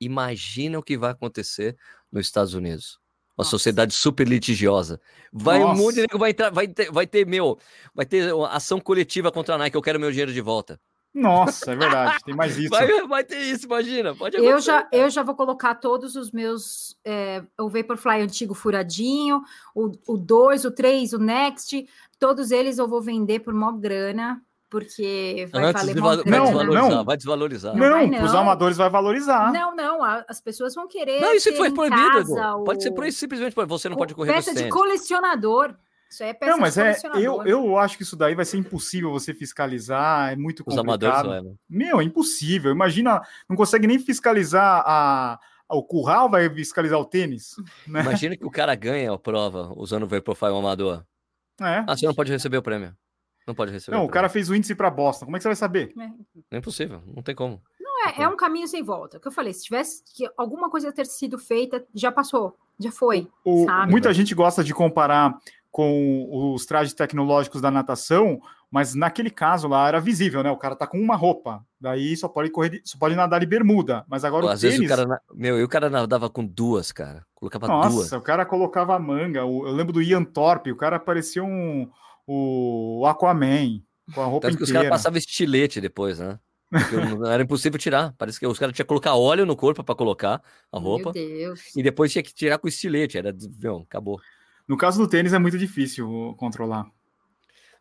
Imagina o que vai acontecer nos Estados Unidos. Uma Nossa. sociedade super litigiosa. Vai Nossa. um monte de nego vai entrar, vai ter, vai ter meu, vai ter ação coletiva contra a Nike, eu quero meu dinheiro de volta. Nossa, é verdade, tem mais isso. Vai, vai ter isso, imagina. Pode eu já, eu já vou colocar todos os meus. É, o Vaporfly antigo furadinho, o 2, o 3, o, o Next, todos eles eu vou vender por mó grana, porque vai Antes valer mó grana. Vai desvalorizar, não. vai desvalorizar. Não, não, não. os amadores vai valorizar. Não, não, as pessoas vão querer. Não, isso foi proibido. O... Pode ser proibido, simplesmente você não pode correr Peça de colecionador. Isso é peça não, mas é, eu, eu acho que isso daí vai ser impossível você fiscalizar, é muito complicado. Os amadores, né? Meu, é impossível. Imagina, não consegue nem fiscalizar a, o curral, vai fiscalizar o tênis. Né? Imagina que o cara ganha a prova usando o Vaporfly amador. É. Ah, você não pode receber o prêmio. Não pode receber. Não, o, o cara fez o índice para Boston. Como é que você vai saber? É. é impossível, não tem como. Não é, é um caminho sem volta. O que eu falei, se tivesse que alguma coisa ter sido feita, já passou, já foi. O, muita gente gosta de comparar com os trajes tecnológicos da natação, mas naquele caso lá era visível, né? O cara tá com uma roupa, daí só pode correr, só pode nadar de bermuda, mas agora Pô, o às tênis... vezes o cara, meu, e o cara nadava com duas, cara, colocava Nossa, duas. o cara colocava manga, eu lembro do Ian Thorpe, o cara parecia um o Aquaman, com a roupa Tanto inteira. que os caras passavam estilete depois, né? Era impossível tirar. Parece que os caras tinham que colocar óleo no corpo para colocar a roupa. E depois tinha que tirar com estilete. Era, meu, acabou. No caso do tênis é muito difícil controlar.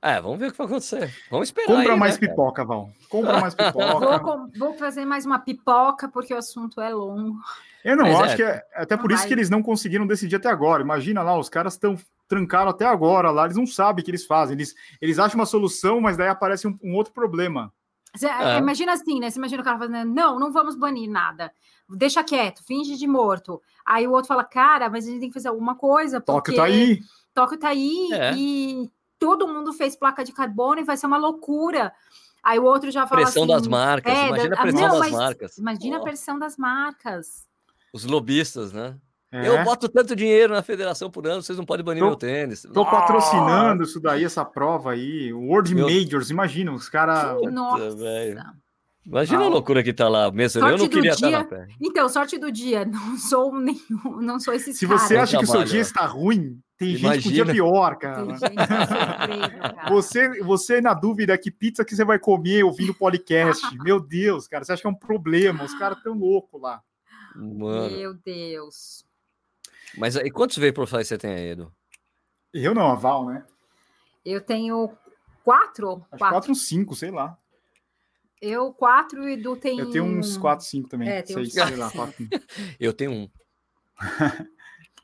É, vamos ver o que vai acontecer. Vamos esperar. Compra aí, mais né, pipoca, Val. Compra mais pipoca. Vou, vou, fazer mais uma pipoca, porque o assunto é longo. Eu não, Mas acho é, que é até por isso que eles não conseguiram decidir até agora. Imagina lá, os caras estão trancaram até agora lá, eles não sabem o que eles fazem. Eles, eles acham uma solução, mas daí aparece um, um outro problema. Você, é. Imagina assim, né? Você imagina o cara fazendo, não, não vamos banir nada deixa quieto, finge de morto. Aí o outro fala, cara, mas a gente tem que fazer alguma coisa. Tóquio tá aí. Tóquio tá aí é. e todo mundo fez placa de carbono e vai ser uma loucura. Aí o outro já fala pressão assim, das marcas, é, imagina a pressão não, das marcas. Imagina oh. a pressão das marcas. Os lobistas, né? É. Eu boto tanto dinheiro na federação por ano, vocês não podem banir tô, meu tênis. Tô patrocinando isso daí, essa prova aí. World meu... Majors, imagina, os caras. Nossa, velho. Imagina ah, a loucura que tá lá mesmo. Eu não queria dia... estar na pé. Então, sorte do dia. Não sou nenhum, não sou esse Se cara. você acha que o seu dia está ruim, tem Imagina. gente com dia pior, cara. cara. Você, você na dúvida que pizza que você vai comer ouvindo podcast. Meu Deus, cara, você acha que é um problema? Os caras tão loucos lá. Mano. Meu Deus. Mas e quantos Vaporfly você tem aí, Edu? Eu não, a Val, né? Eu tenho quatro? Acho quatro, quatro cinco, sei lá. Eu, quatro e do tem. Eu tenho uns quatro, cinco também. É, tem uns sei lá, quatro. eu tenho um.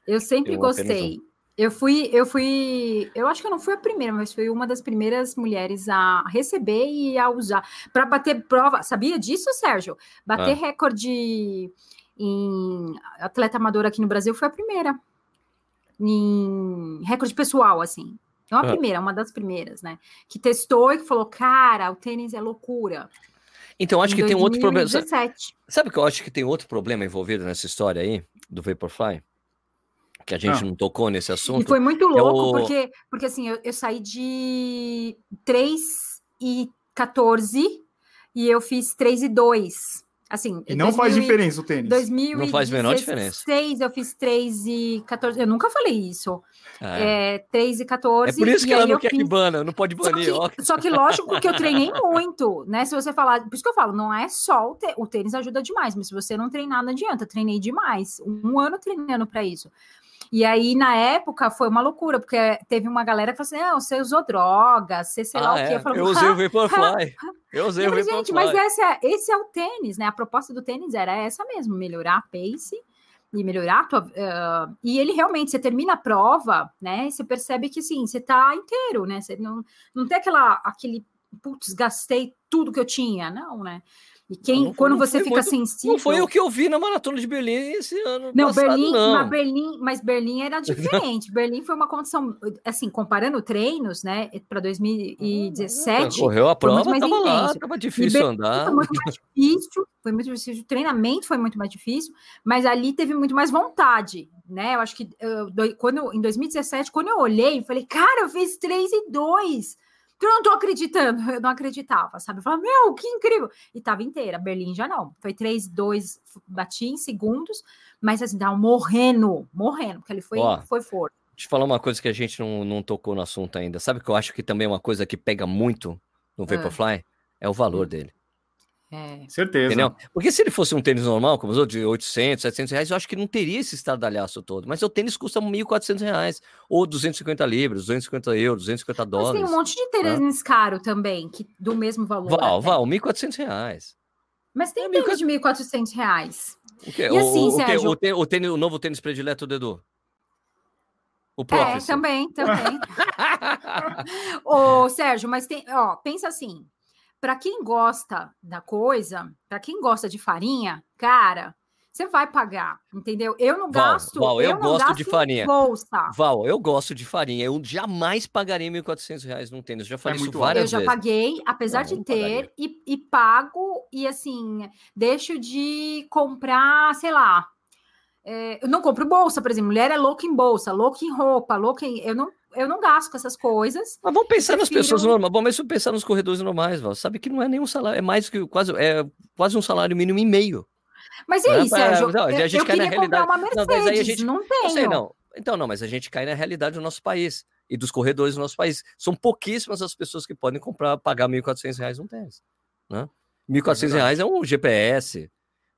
eu sempre eu gostei. Um. Eu fui, eu fui, eu acho que eu não fui a primeira, mas fui uma das primeiras mulheres a receber e a usar para bater prova. Sabia disso, Sérgio? Bater ah. recorde em atleta amador aqui no Brasil foi a primeira. Em recorde pessoal, assim. Não a ah. primeira, uma das primeiras, né? Que testou e que falou: cara, o tênis é loucura. Então, acho que 2017. tem outro problema. Sabe que eu acho que tem outro problema envolvido nessa história aí, do Vaporfly? Que a gente ah. não tocou nesse assunto. E foi muito louco, é o... porque, porque assim, eu, eu saí de 3 e 14 e eu fiz 3 e 2. Assim, e não 2000, faz diferença o tênis. 2016, não faz a menor diferença. eu fiz 3 e 14. Eu nunca falei isso. É. é 3 e 14. É por isso que ela não quer fiz... que bana, não pode banir. Só que, só que, lógico que eu treinei muito, né? Se você falar, por isso que eu falo, não é só o, o tênis ajuda demais, mas se você não treinar, não adianta. Treinei demais. Um ano treinando para isso. E aí, na época, foi uma loucura, porque teve uma galera que falou assim: não, você usou droga, você sei lá ah, o quê. É. Eu, eu usei o Vaporfly. Eu usei o Vaporfly. Gente, mas esse é, esse é o tênis, né? A proposta do tênis era essa mesmo: melhorar a pace e melhorar tua, uh, e ele realmente, você termina a prova, né? Você percebe que sim, você tá inteiro, né? Você não, não tem aquela, aquele putz, gastei tudo que eu tinha, não, né? E quem, não, quando você fica muito, sensível. Não foi o que eu vi na maratona de Berlim esse ano. Não, passado, Berlim, não. Mas Berlim, mas Berlim era diferente. Berlim foi uma condição, assim, comparando treinos, né, para 2017. Correu a prova, foi tava lá, tava difícil andar. Foi muito mais difícil, foi muito difícil. O treinamento foi muito mais difícil, mas ali teve muito mais vontade, né? Eu acho que eu, quando, em 2017, quando eu olhei, eu falei, cara, eu fiz 3 e 2 eu não tô acreditando, eu não acreditava, sabe? Eu falava, meu, que incrível! E tava inteira, Berlim já não. Foi 3, 2, bati em segundos, mas assim, tava morrendo, morrendo, porque ele foi, Ó, foi forte. Deixa eu falar uma coisa que a gente não, não tocou no assunto ainda. Sabe que eu acho que também é uma coisa que pega muito no. Vaporfly? É, é o valor hum. dele. É. Certeza. Entendeu? Porque se ele fosse um tênis normal, como os outros, de 800, 700 reais, eu acho que não teria esse estardalhaço todo. Mas o tênis custa 1.400 reais, ou 250 libras, 250 euros, 250 dólares. Mas tem um monte de tênis né? caro também, que, do mesmo valor. Val, até. Val, 1.400 reais. Mas tem é tênis 1. de 1.400 reais. O quê? E assim, o, Sérgio... O, tênis, o, tênis, o novo tênis predileto do Edu? O É, também, também. Ô, Sérgio, mas tem, ó, pensa assim, para quem gosta da coisa, para quem gosta de farinha, cara, você vai pagar, entendeu? Eu não Val, gasto. Val, eu, eu gosto de farinha. Bolsa. Val, eu gosto de farinha. Eu jamais pagaria R$ 1.400 num tênis. Já falei é isso várias vezes. Eu já vezes. paguei, apesar não, de ter, e, e, pago, e assim, deixo de comprar, sei lá. É, eu não compro bolsa, por exemplo. Mulher é louca em bolsa, louca em roupa, louca em. Eu não eu não gasto com essas coisas. Mas vamos pensar prefiro... nas pessoas normais. Bom, mas se pensar nos corredores normais, Val, sabe que não é nenhum salário, é mais que quase, é quase um salário mínimo e meio. Mas e aí, Sérgio? Não, a gente eu cai na realidade. Uma Mercedes, não, mas aí a gente não tem. Sei, não. Então, não, mas a gente cai na realidade do nosso país e dos corredores do nosso país. São pouquíssimas as pessoas que podem comprar, pagar R$ 1.400 um tênis. Né? R$ 1.400 é, é um GPS,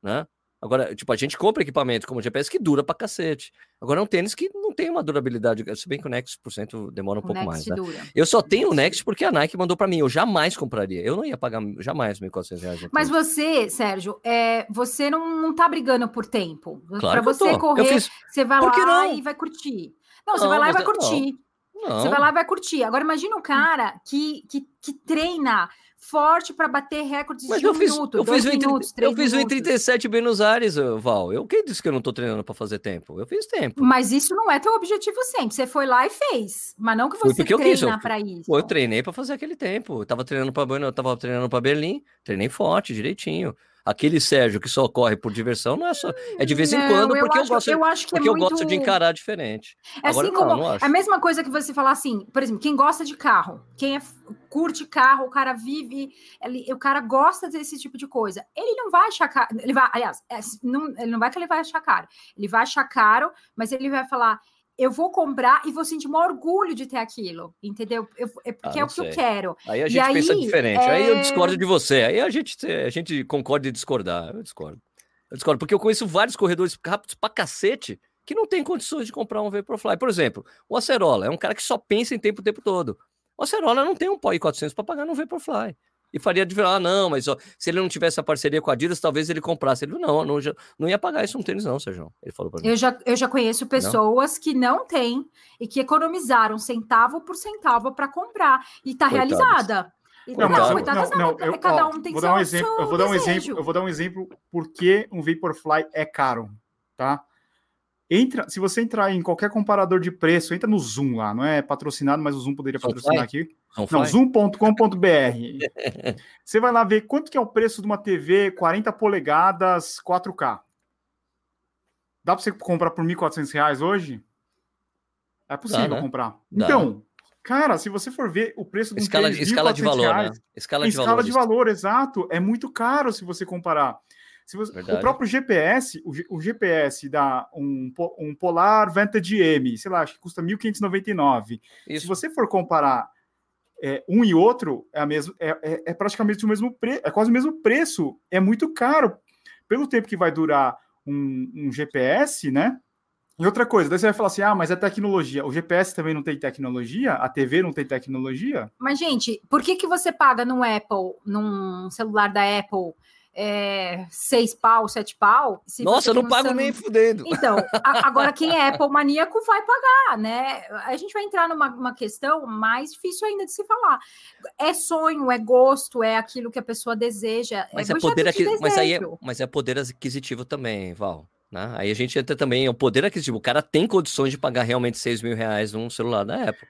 né? Agora, tipo, a gente compra equipamento como GPS que dura pra cacete. Agora é um tênis que não tem uma durabilidade, se bem que o Next por cento demora um o pouco Next mais. Né? Eu só tenho o Next porque a Nike mandou para mim. Eu jamais compraria. Eu não ia pagar jamais 1.400 reais. Mas você, Sérgio, é, você não, não tá brigando por tempo. Claro para você correr, fiz... você vai lá não? e vai curtir. Não, você não, vai lá e vai curtir. Não. Você vai lá e vai curtir. Agora imagina um cara que, que, que treina forte para bater recordes Mas de um fiz, minuto, eu dois fiz minutos, três Eu fiz o 37 Buenos Aires, Val. Eu quem disse que eu não estou treinando para fazer tempo? Eu fiz tempo. Mas isso não é teu objetivo sempre. Você foi lá e fez. Mas não que você treina para isso. Eu treinei para fazer aquele tempo. Eu tava treinando para eu tava treinando para Berlim, treinei forte, direitinho aquele Sérgio que só corre por diversão não é só é de vez em não, quando porque eu, acho, eu gosto eu acho que é porque é muito... eu gosto de encarar diferente. É Agora, assim não, como não a mesma coisa que você falar assim por exemplo quem gosta de carro quem é, curte carro o cara vive ele, o cara gosta desse tipo de coisa ele não vai achar caro ele vai aliás é, não, ele não vai que ele vai achar caro ele vai achar caro mas ele vai falar eu vou comprar e vou sentir um orgulho de ter aquilo, entendeu? Eu, é porque ah, é o que eu quero. Aí a gente e pensa aí, diferente. É... Aí eu discordo de você. Aí a gente, a gente concorda em discordar. Eu discordo. Eu discordo, porque eu conheço vários corredores rápidos pra cacete que não tem condições de comprar um Vaporfly. Por exemplo, o Acerola é um cara que só pensa em tempo o tempo todo. O Acerola não tem um POI 400 para pagar no Vaporfly e faria de ah, não, mas ó, se ele não tivesse a parceria com a Adidas, talvez ele comprasse. Ele não, não, não ia pagar isso um tênis, não, Sérgio. Ele falou para mim. Eu já, eu já conheço pessoas não? que não têm e que economizaram centavo por centavo para comprar e tá Coitadas. realizada. Não, não, coitadas não, não, eu, cada um tem vou dar um exemplo, eu vou dar um exemplo, eu vou dar um exemplo porque um Vaporfly é caro, tá? Entra, se você entrar em qualquer comparador de preço, entra no Zoom lá, não é patrocinado, mas o Zoom poderia patrocinar aqui. Não, zoom.com.br. você vai lá ver quanto que é o preço de uma TV 40 polegadas 4K. Dá para você comprar por R$ 1.400 hoje? É possível Dá, né? comprar. Dá. Então, cara, se você for ver o preço do escala, escala de valor, reais, né? Escala de escala valor. de valor, exato, é muito caro se você comparar. Se você, o próprio GPS, o, o, GPS dá um, um Polar Vantage M, sei lá, acho que custa 1.599. Se você for comparar é, um e outro, é, a mesma, é, é, é praticamente o mesmo preço, é quase o mesmo preço. É muito caro. Pelo tempo que vai durar um, um GPS, né? E outra coisa, daí você vai falar assim: ah, mas é tecnologia. O GPS também não tem tecnologia? A TV não tem tecnologia? Mas, gente, por que, que você paga no Apple, num celular da Apple, é, seis pau, sete pau. Nossa, eu não pago nem fudendo. Então, a, agora quem é Apple maníaco vai pagar, né? A gente vai entrar numa questão mais difícil ainda de se falar. É sonho, é gosto, é aquilo que a pessoa deseja. É mas é, é poder aqui, mas aí é, mas é poder aquisitivo também, Val. Né? Aí a gente entra também, é o poder aquisitivo. O cara tem condições de pagar realmente 6 mil reais num celular da Apple.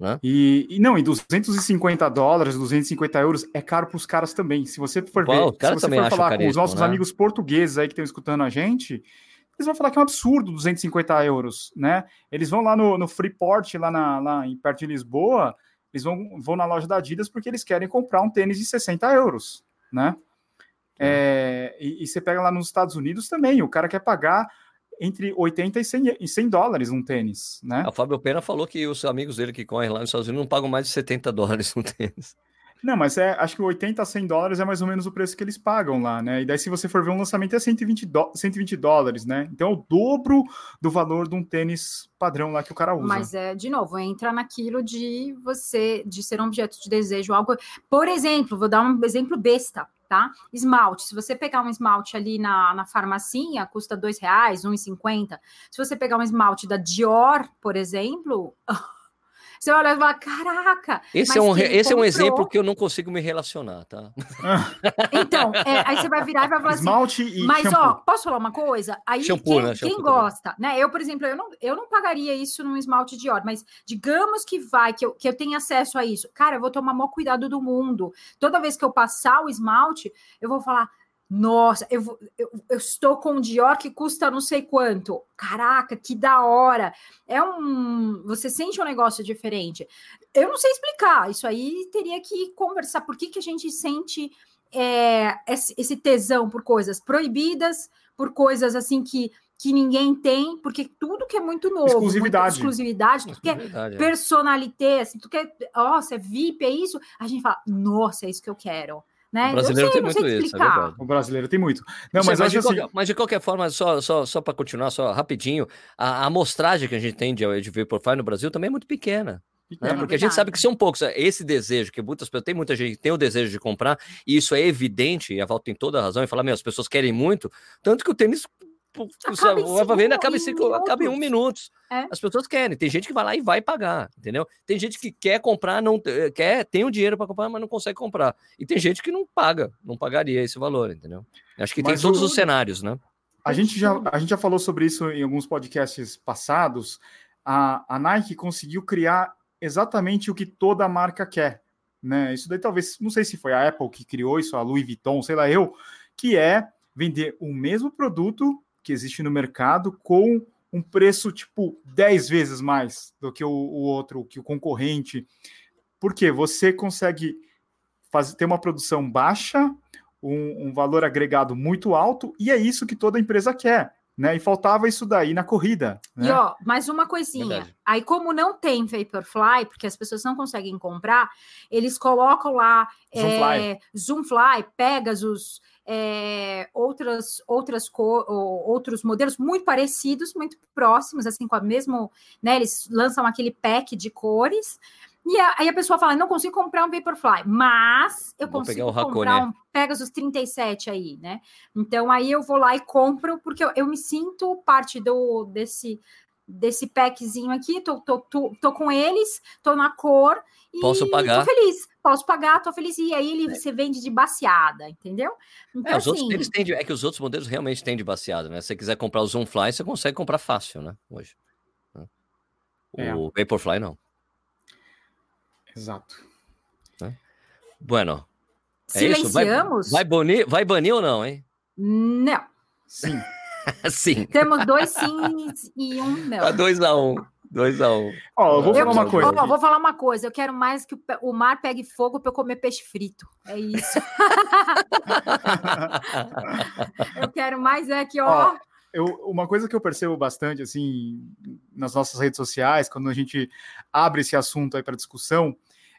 Né? E, e, não, e 250 dólares, 250 euros é caro para os caras também. Se você for ver, se você for falar com os nossos né? amigos portugueses aí que estão escutando a gente, eles vão falar que é um absurdo 250 euros, né? Eles vão lá no, no Freeport, lá, na, lá em, perto de Lisboa, eles vão, vão na loja da Adidas porque eles querem comprar um tênis de 60 euros, né? É, e, e, você pega lá nos Estados Unidos também, o cara quer pagar entre 80 e 100, e 100 dólares um tênis, né? A Fábio Pena falou que os amigos dele que correm lá nos Estados Unidos não pagam mais de 70 dólares um tênis. Não, mas é, acho que 80 a 100 dólares é mais ou menos o preço que eles pagam lá, né? E daí, se você for ver um lançamento, é 120, do, 120 dólares, né? Então, é o dobro do valor de um tênis padrão lá que o cara usa. Mas, é, de novo, entra naquilo de você, de ser um objeto de desejo, algo... Por exemplo, vou dar um exemplo besta tá? Esmalte, se você pegar um esmalte ali na, na farmacinha, custa reais, um e cinquenta. Se você pegar um esmalte da Dior, por exemplo, Você olha e fala, caraca. Esse é um, esse é um exemplo que eu não consigo me relacionar, tá? Então, é, aí você vai virar e vai falar assim. Esmalte e Mas, shampoo. ó, posso falar uma coisa? Aí, shampoo, quem, né? quem gosta, né? Eu, por exemplo, eu não, eu não pagaria isso num esmalte de óleo, mas digamos que vai, que eu, que eu tenha acesso a isso. Cara, eu vou tomar o maior cuidado do mundo. Toda vez que eu passar o esmalte, eu vou falar, nossa, eu, eu, eu, estou com um Dior que custa não sei quanto. Caraca, que da hora. É um. Você sente um negócio diferente. Eu não sei explicar. Isso aí teria que conversar. Por que, que a gente sente é, esse, tesão por coisas proibidas, por coisas assim que que ninguém tem, porque tudo que é muito novo, exclusividade, exclusividade, tudo que é personalité, assim, tudo que é, nossa, é VIP, é isso, a gente fala, nossa, é isso que eu quero. Né? O brasileiro sei, tem muito isso, é. O brasileiro tem muito. Não, mas, mas, de assim... qualquer, mas, de qualquer, forma, só, só, só para continuar, só rapidinho, a, a amostragem que a gente tem de, de Vaporfly no Brasil também é muito pequena. Né? Porque a gente sabe que são poucos. Esse desejo, que muitas pessoas, tem muita gente que tem o desejo de comprar, e isso é evidente, e a Val tem toda a razão em falar, meu, as pessoas querem muito, tanto que o tênis acaba vendo, acaba, em, cinco, acaba em um minuto. É. As pessoas querem. Tem gente que vai lá e vai pagar, entendeu? Tem gente que quer comprar, não eh, quer, tem o dinheiro para comprar, mas não consegue comprar. E tem gente que não paga, não pagaria esse valor, entendeu? Acho que mas tem todos o... os cenários, né? A gente, já, a gente já falou sobre isso em alguns podcasts passados. A, a Nike conseguiu criar exatamente o que toda marca quer. Né? Isso daí talvez, não sei se foi a Apple que criou isso, a Louis Vuitton, sei lá eu, que é vender o mesmo produto que existe no mercado com um preço tipo 10 vezes mais do que o, o outro, que o concorrente. Porque você consegue fazer, ter uma produção baixa, um, um, valor agregado muito alto, e é isso que toda empresa quer. Né? E faltava isso daí na corrida. Né? E ó, mais uma coisinha. Verdade. Aí, como não tem Vaporfly, porque as pessoas não conseguem comprar, eles colocam lá Zoomfly, é, Zoomfly Pegasus, é, outras, outras cor, outros modelos muito parecidos, muito próximos, assim, com a mesmo, né? Eles lançam aquele pack de cores. E aí a pessoa fala, não consigo comprar um Vaporfly, mas eu vou consigo comprar um Pegasus 37 aí, né? Então aí eu vou lá e compro, porque eu, eu me sinto parte do desse desse packzinho aqui, tô, tô, tô, tô com eles, tô na cor e Posso pagar. tô feliz. Posso pagar, tô feliz. E aí ele, é. você vende de baseada, entendeu? Então, é, os assim... outros, têm, é que os outros modelos realmente têm de baseada, né? Se você quiser comprar o Zoomfly, você consegue comprar fácil, né? Hoje. Né? É. O Vaporfly não. Exato. Né? Bueno. É Silenciamos? Isso? Vai, vai, banir, vai banir ou não, hein? Não. Sim. sim. Temos dois sims e um não. A dois a um. 2 a 1 um. Ó, eu vou falar uma coisa. Ó, vou falar uma coisa. Eu quero mais que o mar pegue fogo para eu comer peixe frito. É isso. eu quero mais é que, ó. ó eu, uma coisa que eu percebo bastante, assim, nas nossas redes sociais, quando a gente abre esse assunto aí para discussão,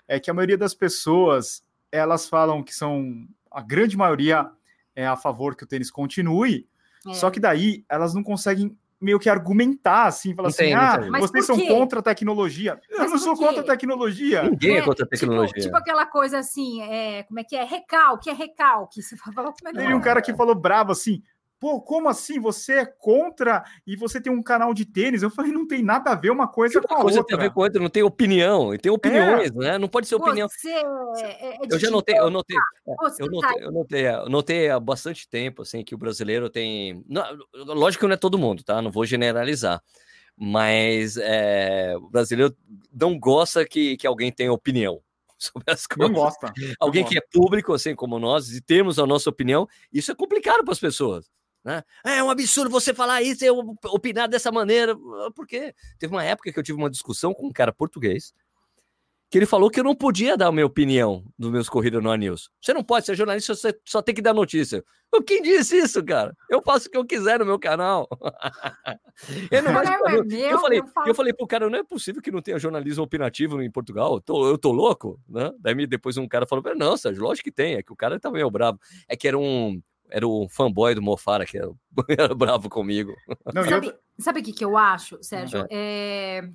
é que a maioria das pessoas, elas falam que são, a grande maioria é a favor que o tênis continue, é. só que daí elas não conseguem meio que argumentar, assim, falar assim, ah, vocês são contra a tecnologia. Mas eu não sou contra a tecnologia. Ninguém é, é contra a tipo, tecnologia. Tipo, tipo, aquela coisa assim, é, como é que é? Recalque, é recalque. Você fala, como é que Teve um cara que falou bravo assim, Pô, como assim? Você é contra e você tem um canal de tênis? Eu falei, não tem nada a ver uma coisa com a coisa outra. Tem a ver com a outra, não tem opinião, tem opiniões, é. né? Não pode ser opinião. Você é eu já notei, eu notei, eu notei, eu notei, eu notei há bastante tempo assim que o brasileiro tem, não, lógico que não é todo mundo, tá? Não vou generalizar, mas é, o brasileiro não gosta que, que alguém tenha opinião sobre as coisas. Não gosta. Alguém não que gosta. é público, assim como nós, e temos a nossa opinião, isso é complicado para as pessoas. Né? É um absurdo você falar isso, eu opinar dessa maneira. Ah, por quê? Teve uma época que eu tive uma discussão com um cara português que ele falou que eu não podia dar a minha opinião dos meus corridas no News. Você não pode ser jornalista, você só tem que dar notícia. Quem disse isso, cara? Eu faço o que eu quiser no meu canal. eu, não, eu, eu, falei, eu, eu falei pro cara, não é possível que não tenha jornalismo opinativo em Portugal. Eu tô, eu tô louco, né? Daí depois um cara falou, não, Sérgio, lógico que tem. É que o cara tá meio bravo. É que era um era o fanboy do Mofara que era, era bravo comigo. Não, sabe, o que, que eu acho, Sérgio? É. É,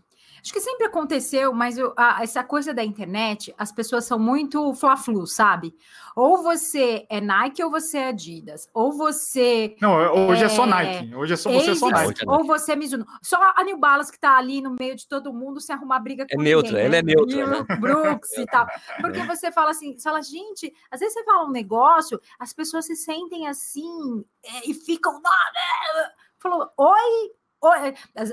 Acho que sempre aconteceu, mas eu, a, essa coisa da internet, as pessoas são muito fla-flu, sabe? Ou você é Nike ou você é Adidas. Ou você. Não, hoje é, é só Nike. Hoje é só você é só Nike. Ou você é Mizuno. Só a New Balance que tá ali no meio de todo mundo se arrumar briga é com É neutra, ela é né? neutra. Né? Brooks e tal. Porque você fala assim, você fala, gente, às vezes você fala um negócio, as pessoas se sentem assim é, e ficam. Né? Falou, oi, é,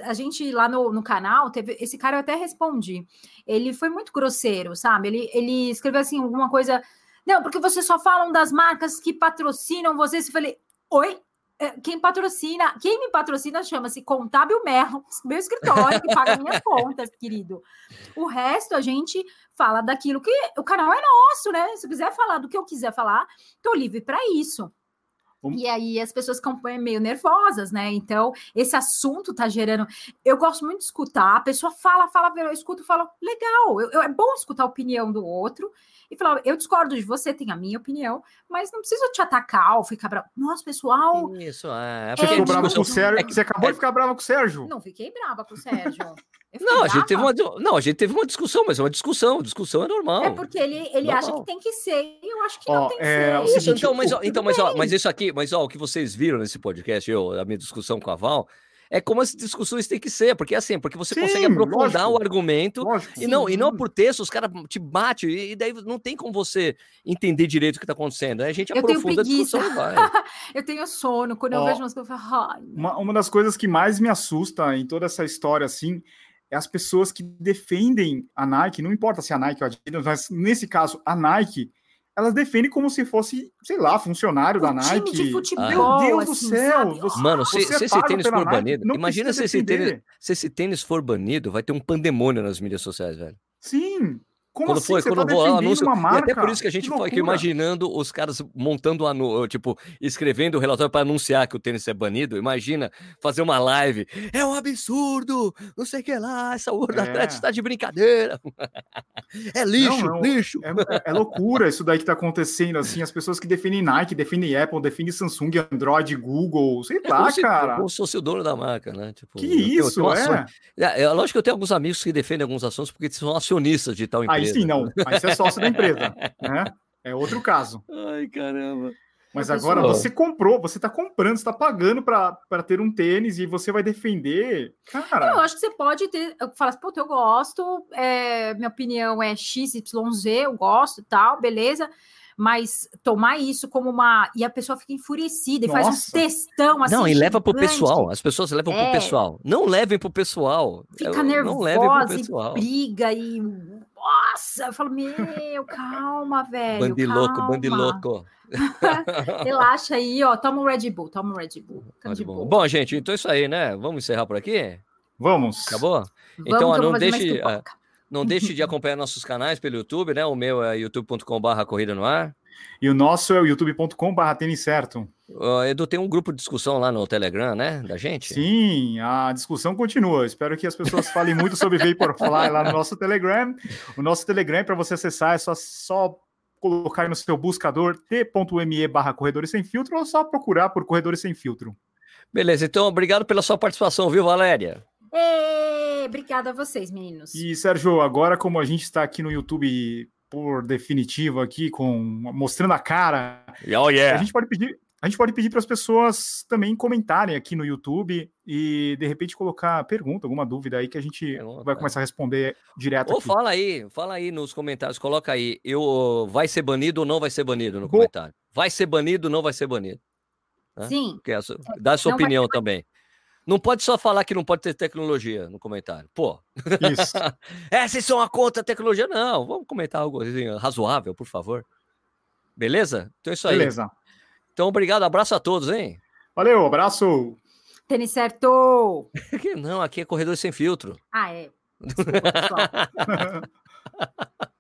a, gente lá no, no canal teve esse cara eu até respondi. Ele foi muito grosseiro, sabe? Ele, ele escreveu assim alguma coisa. Não, porque vocês só falam das marcas que patrocinam vocês. Eu falei, oi? É, quem patrocina, quem me patrocina chama-se Contábil Merlo, meu escritório que paga minhas contas, querido. O resto a gente fala daquilo que o canal é nosso, né? Se quiser falar do que eu quiser falar, tô livre para isso. E aí as pessoas ficam meio nervosas, né? Então, esse assunto tá gerando. Eu gosto muito de escutar, a pessoa fala, fala, eu escuto, falo, legal, eu, eu, é bom escutar a opinião do outro e falar, eu discordo de você, tem a minha opinião, mas não precisa te atacar ou ficar bravo. Nossa, pessoal. Isso, é. Você ficou brava com o Sérgio. É que... Você acabou de ficar brava com o Sérgio. Não fiquei brava com o Sérgio. Não, a gente teve uma, não, a gente teve uma discussão, mas é uma discussão, discussão é normal. É porque ele, ele acha que tem que ser, e eu acho que ó, não tem que é, ser. Isso, então, mas, ó, então, mas, ó, mas isso aqui, mas ó, o que vocês viram nesse podcast, eu, a minha discussão com a Val, é como as discussões têm que ser, porque é assim, porque você Sim, consegue aprofundar lógico, o argumento lógico, e não, e não por texto, os caras te batem, e daí não tem como você entender direito o que está acontecendo. Aí a gente eu aprofunda a discussão e vai. eu tenho sono, quando Ó, eu vejo umas coisas, eu falo, uma, uma das coisas que mais me assusta em toda essa história, assim, é as pessoas que defendem a Nike, não importa se a Nike ou a Adidas, mas nesse caso, a Nike, elas defendem como se fosse, sei lá, funcionário o da Nike. De futebol, Meu Deus assim, do céu! Você, Mano, se, se esse tênis for banido, Nike, imagina se esse, tênis, se esse tênis for banido, vai ter um pandemônio nas mídias sociais, velho. Sim, como quando assim? foi, quando tá o anúncio. E até por isso que a gente foi imaginando os caras montando, tipo, escrevendo o relatório para anunciar que o tênis é banido. Imagina fazer uma live. É um absurdo! Não sei o que lá, essa World é. Athletics está de brincadeira. é lixo, não, não, lixo. É, é, loucura isso daí que tá acontecendo, assim. As pessoas que definem Nike, definem Apple, definem Samsung, Android, Google, sei é lá, cara. Se fosse o dono da marca, né? Tipo, que isso, tenho, é? é? é? Lógico que eu tenho alguns amigos que defendem alguns assuntos porque são acionistas de tal empresa aí sim, não. Aí você é sócio da empresa, né? É outro caso. Ai, caramba. Mas agora você comprou, você está comprando, está pagando para ter um tênis e você vai defender. Cara. Eu acho que você pode ter. Eu falo assim, pô, eu gosto, é, minha opinião é XYZ, eu gosto e tal, beleza. Mas tomar isso como uma. E a pessoa fica enfurecida e Nossa. faz um textão assim. Não, e leva pro pessoal. As pessoas levam é. pro pessoal. Não levem pro pessoal. Fica nervosa, não levem pro pessoal. E briga e. Nossa, eu falo, meu, calma, velho. Bandiloco, bandiloco. Relaxa aí, ó. Toma um Red Bull, toma um Red Bull. Red Bull. Bom, gente, então é isso aí, né? Vamos encerrar por aqui? Vamos. Acabou? Vamos, então, não deixe, ah, não deixe de acompanhar nossos canais pelo YouTube, né? O meu é youtube.com/barra corrida no ar. E o nosso é o youtube.com/barra tênis certo. Uh, Edu, tem um grupo de discussão lá no Telegram, né? Da gente? Sim, a discussão continua. Espero que as pessoas falem muito sobre Vaporfly lá no nosso Telegram. O nosso Telegram, para você acessar, é só, só colocar no seu buscador t.me barra corredores sem filtro ou só procurar por corredores sem filtro. Beleza, então obrigado pela sua participação, viu, Valéria? Ei, obrigada a vocês, meninos. E Sérgio, agora como a gente está aqui no YouTube por definitivo aqui, com mostrando a cara, oh, yeah. a gente pode pedir, a gente pode pedir para as pessoas também comentarem aqui no YouTube e de repente colocar pergunta, alguma dúvida aí que a gente vai começar a responder direto. Ou aqui. fala aí, fala aí nos comentários, coloca aí, eu vai ser banido ou não vai ser banido no comentário. Vai ser banido ou não vai ser banido? Né? Sim. É a sua, dá a sua não opinião também. Não pode só falar que não pode ter tecnologia no comentário. Pô. Isso. é, vocês são a contra tecnologia. Não, vamos comentar algo assim, razoável, por favor. Beleza? Então é isso aí. Beleza. Então, obrigado, abraço a todos, hein? Valeu, abraço! Tênis certo! Não, aqui é corredor sem filtro. Ah, é. Desculpa, pessoal.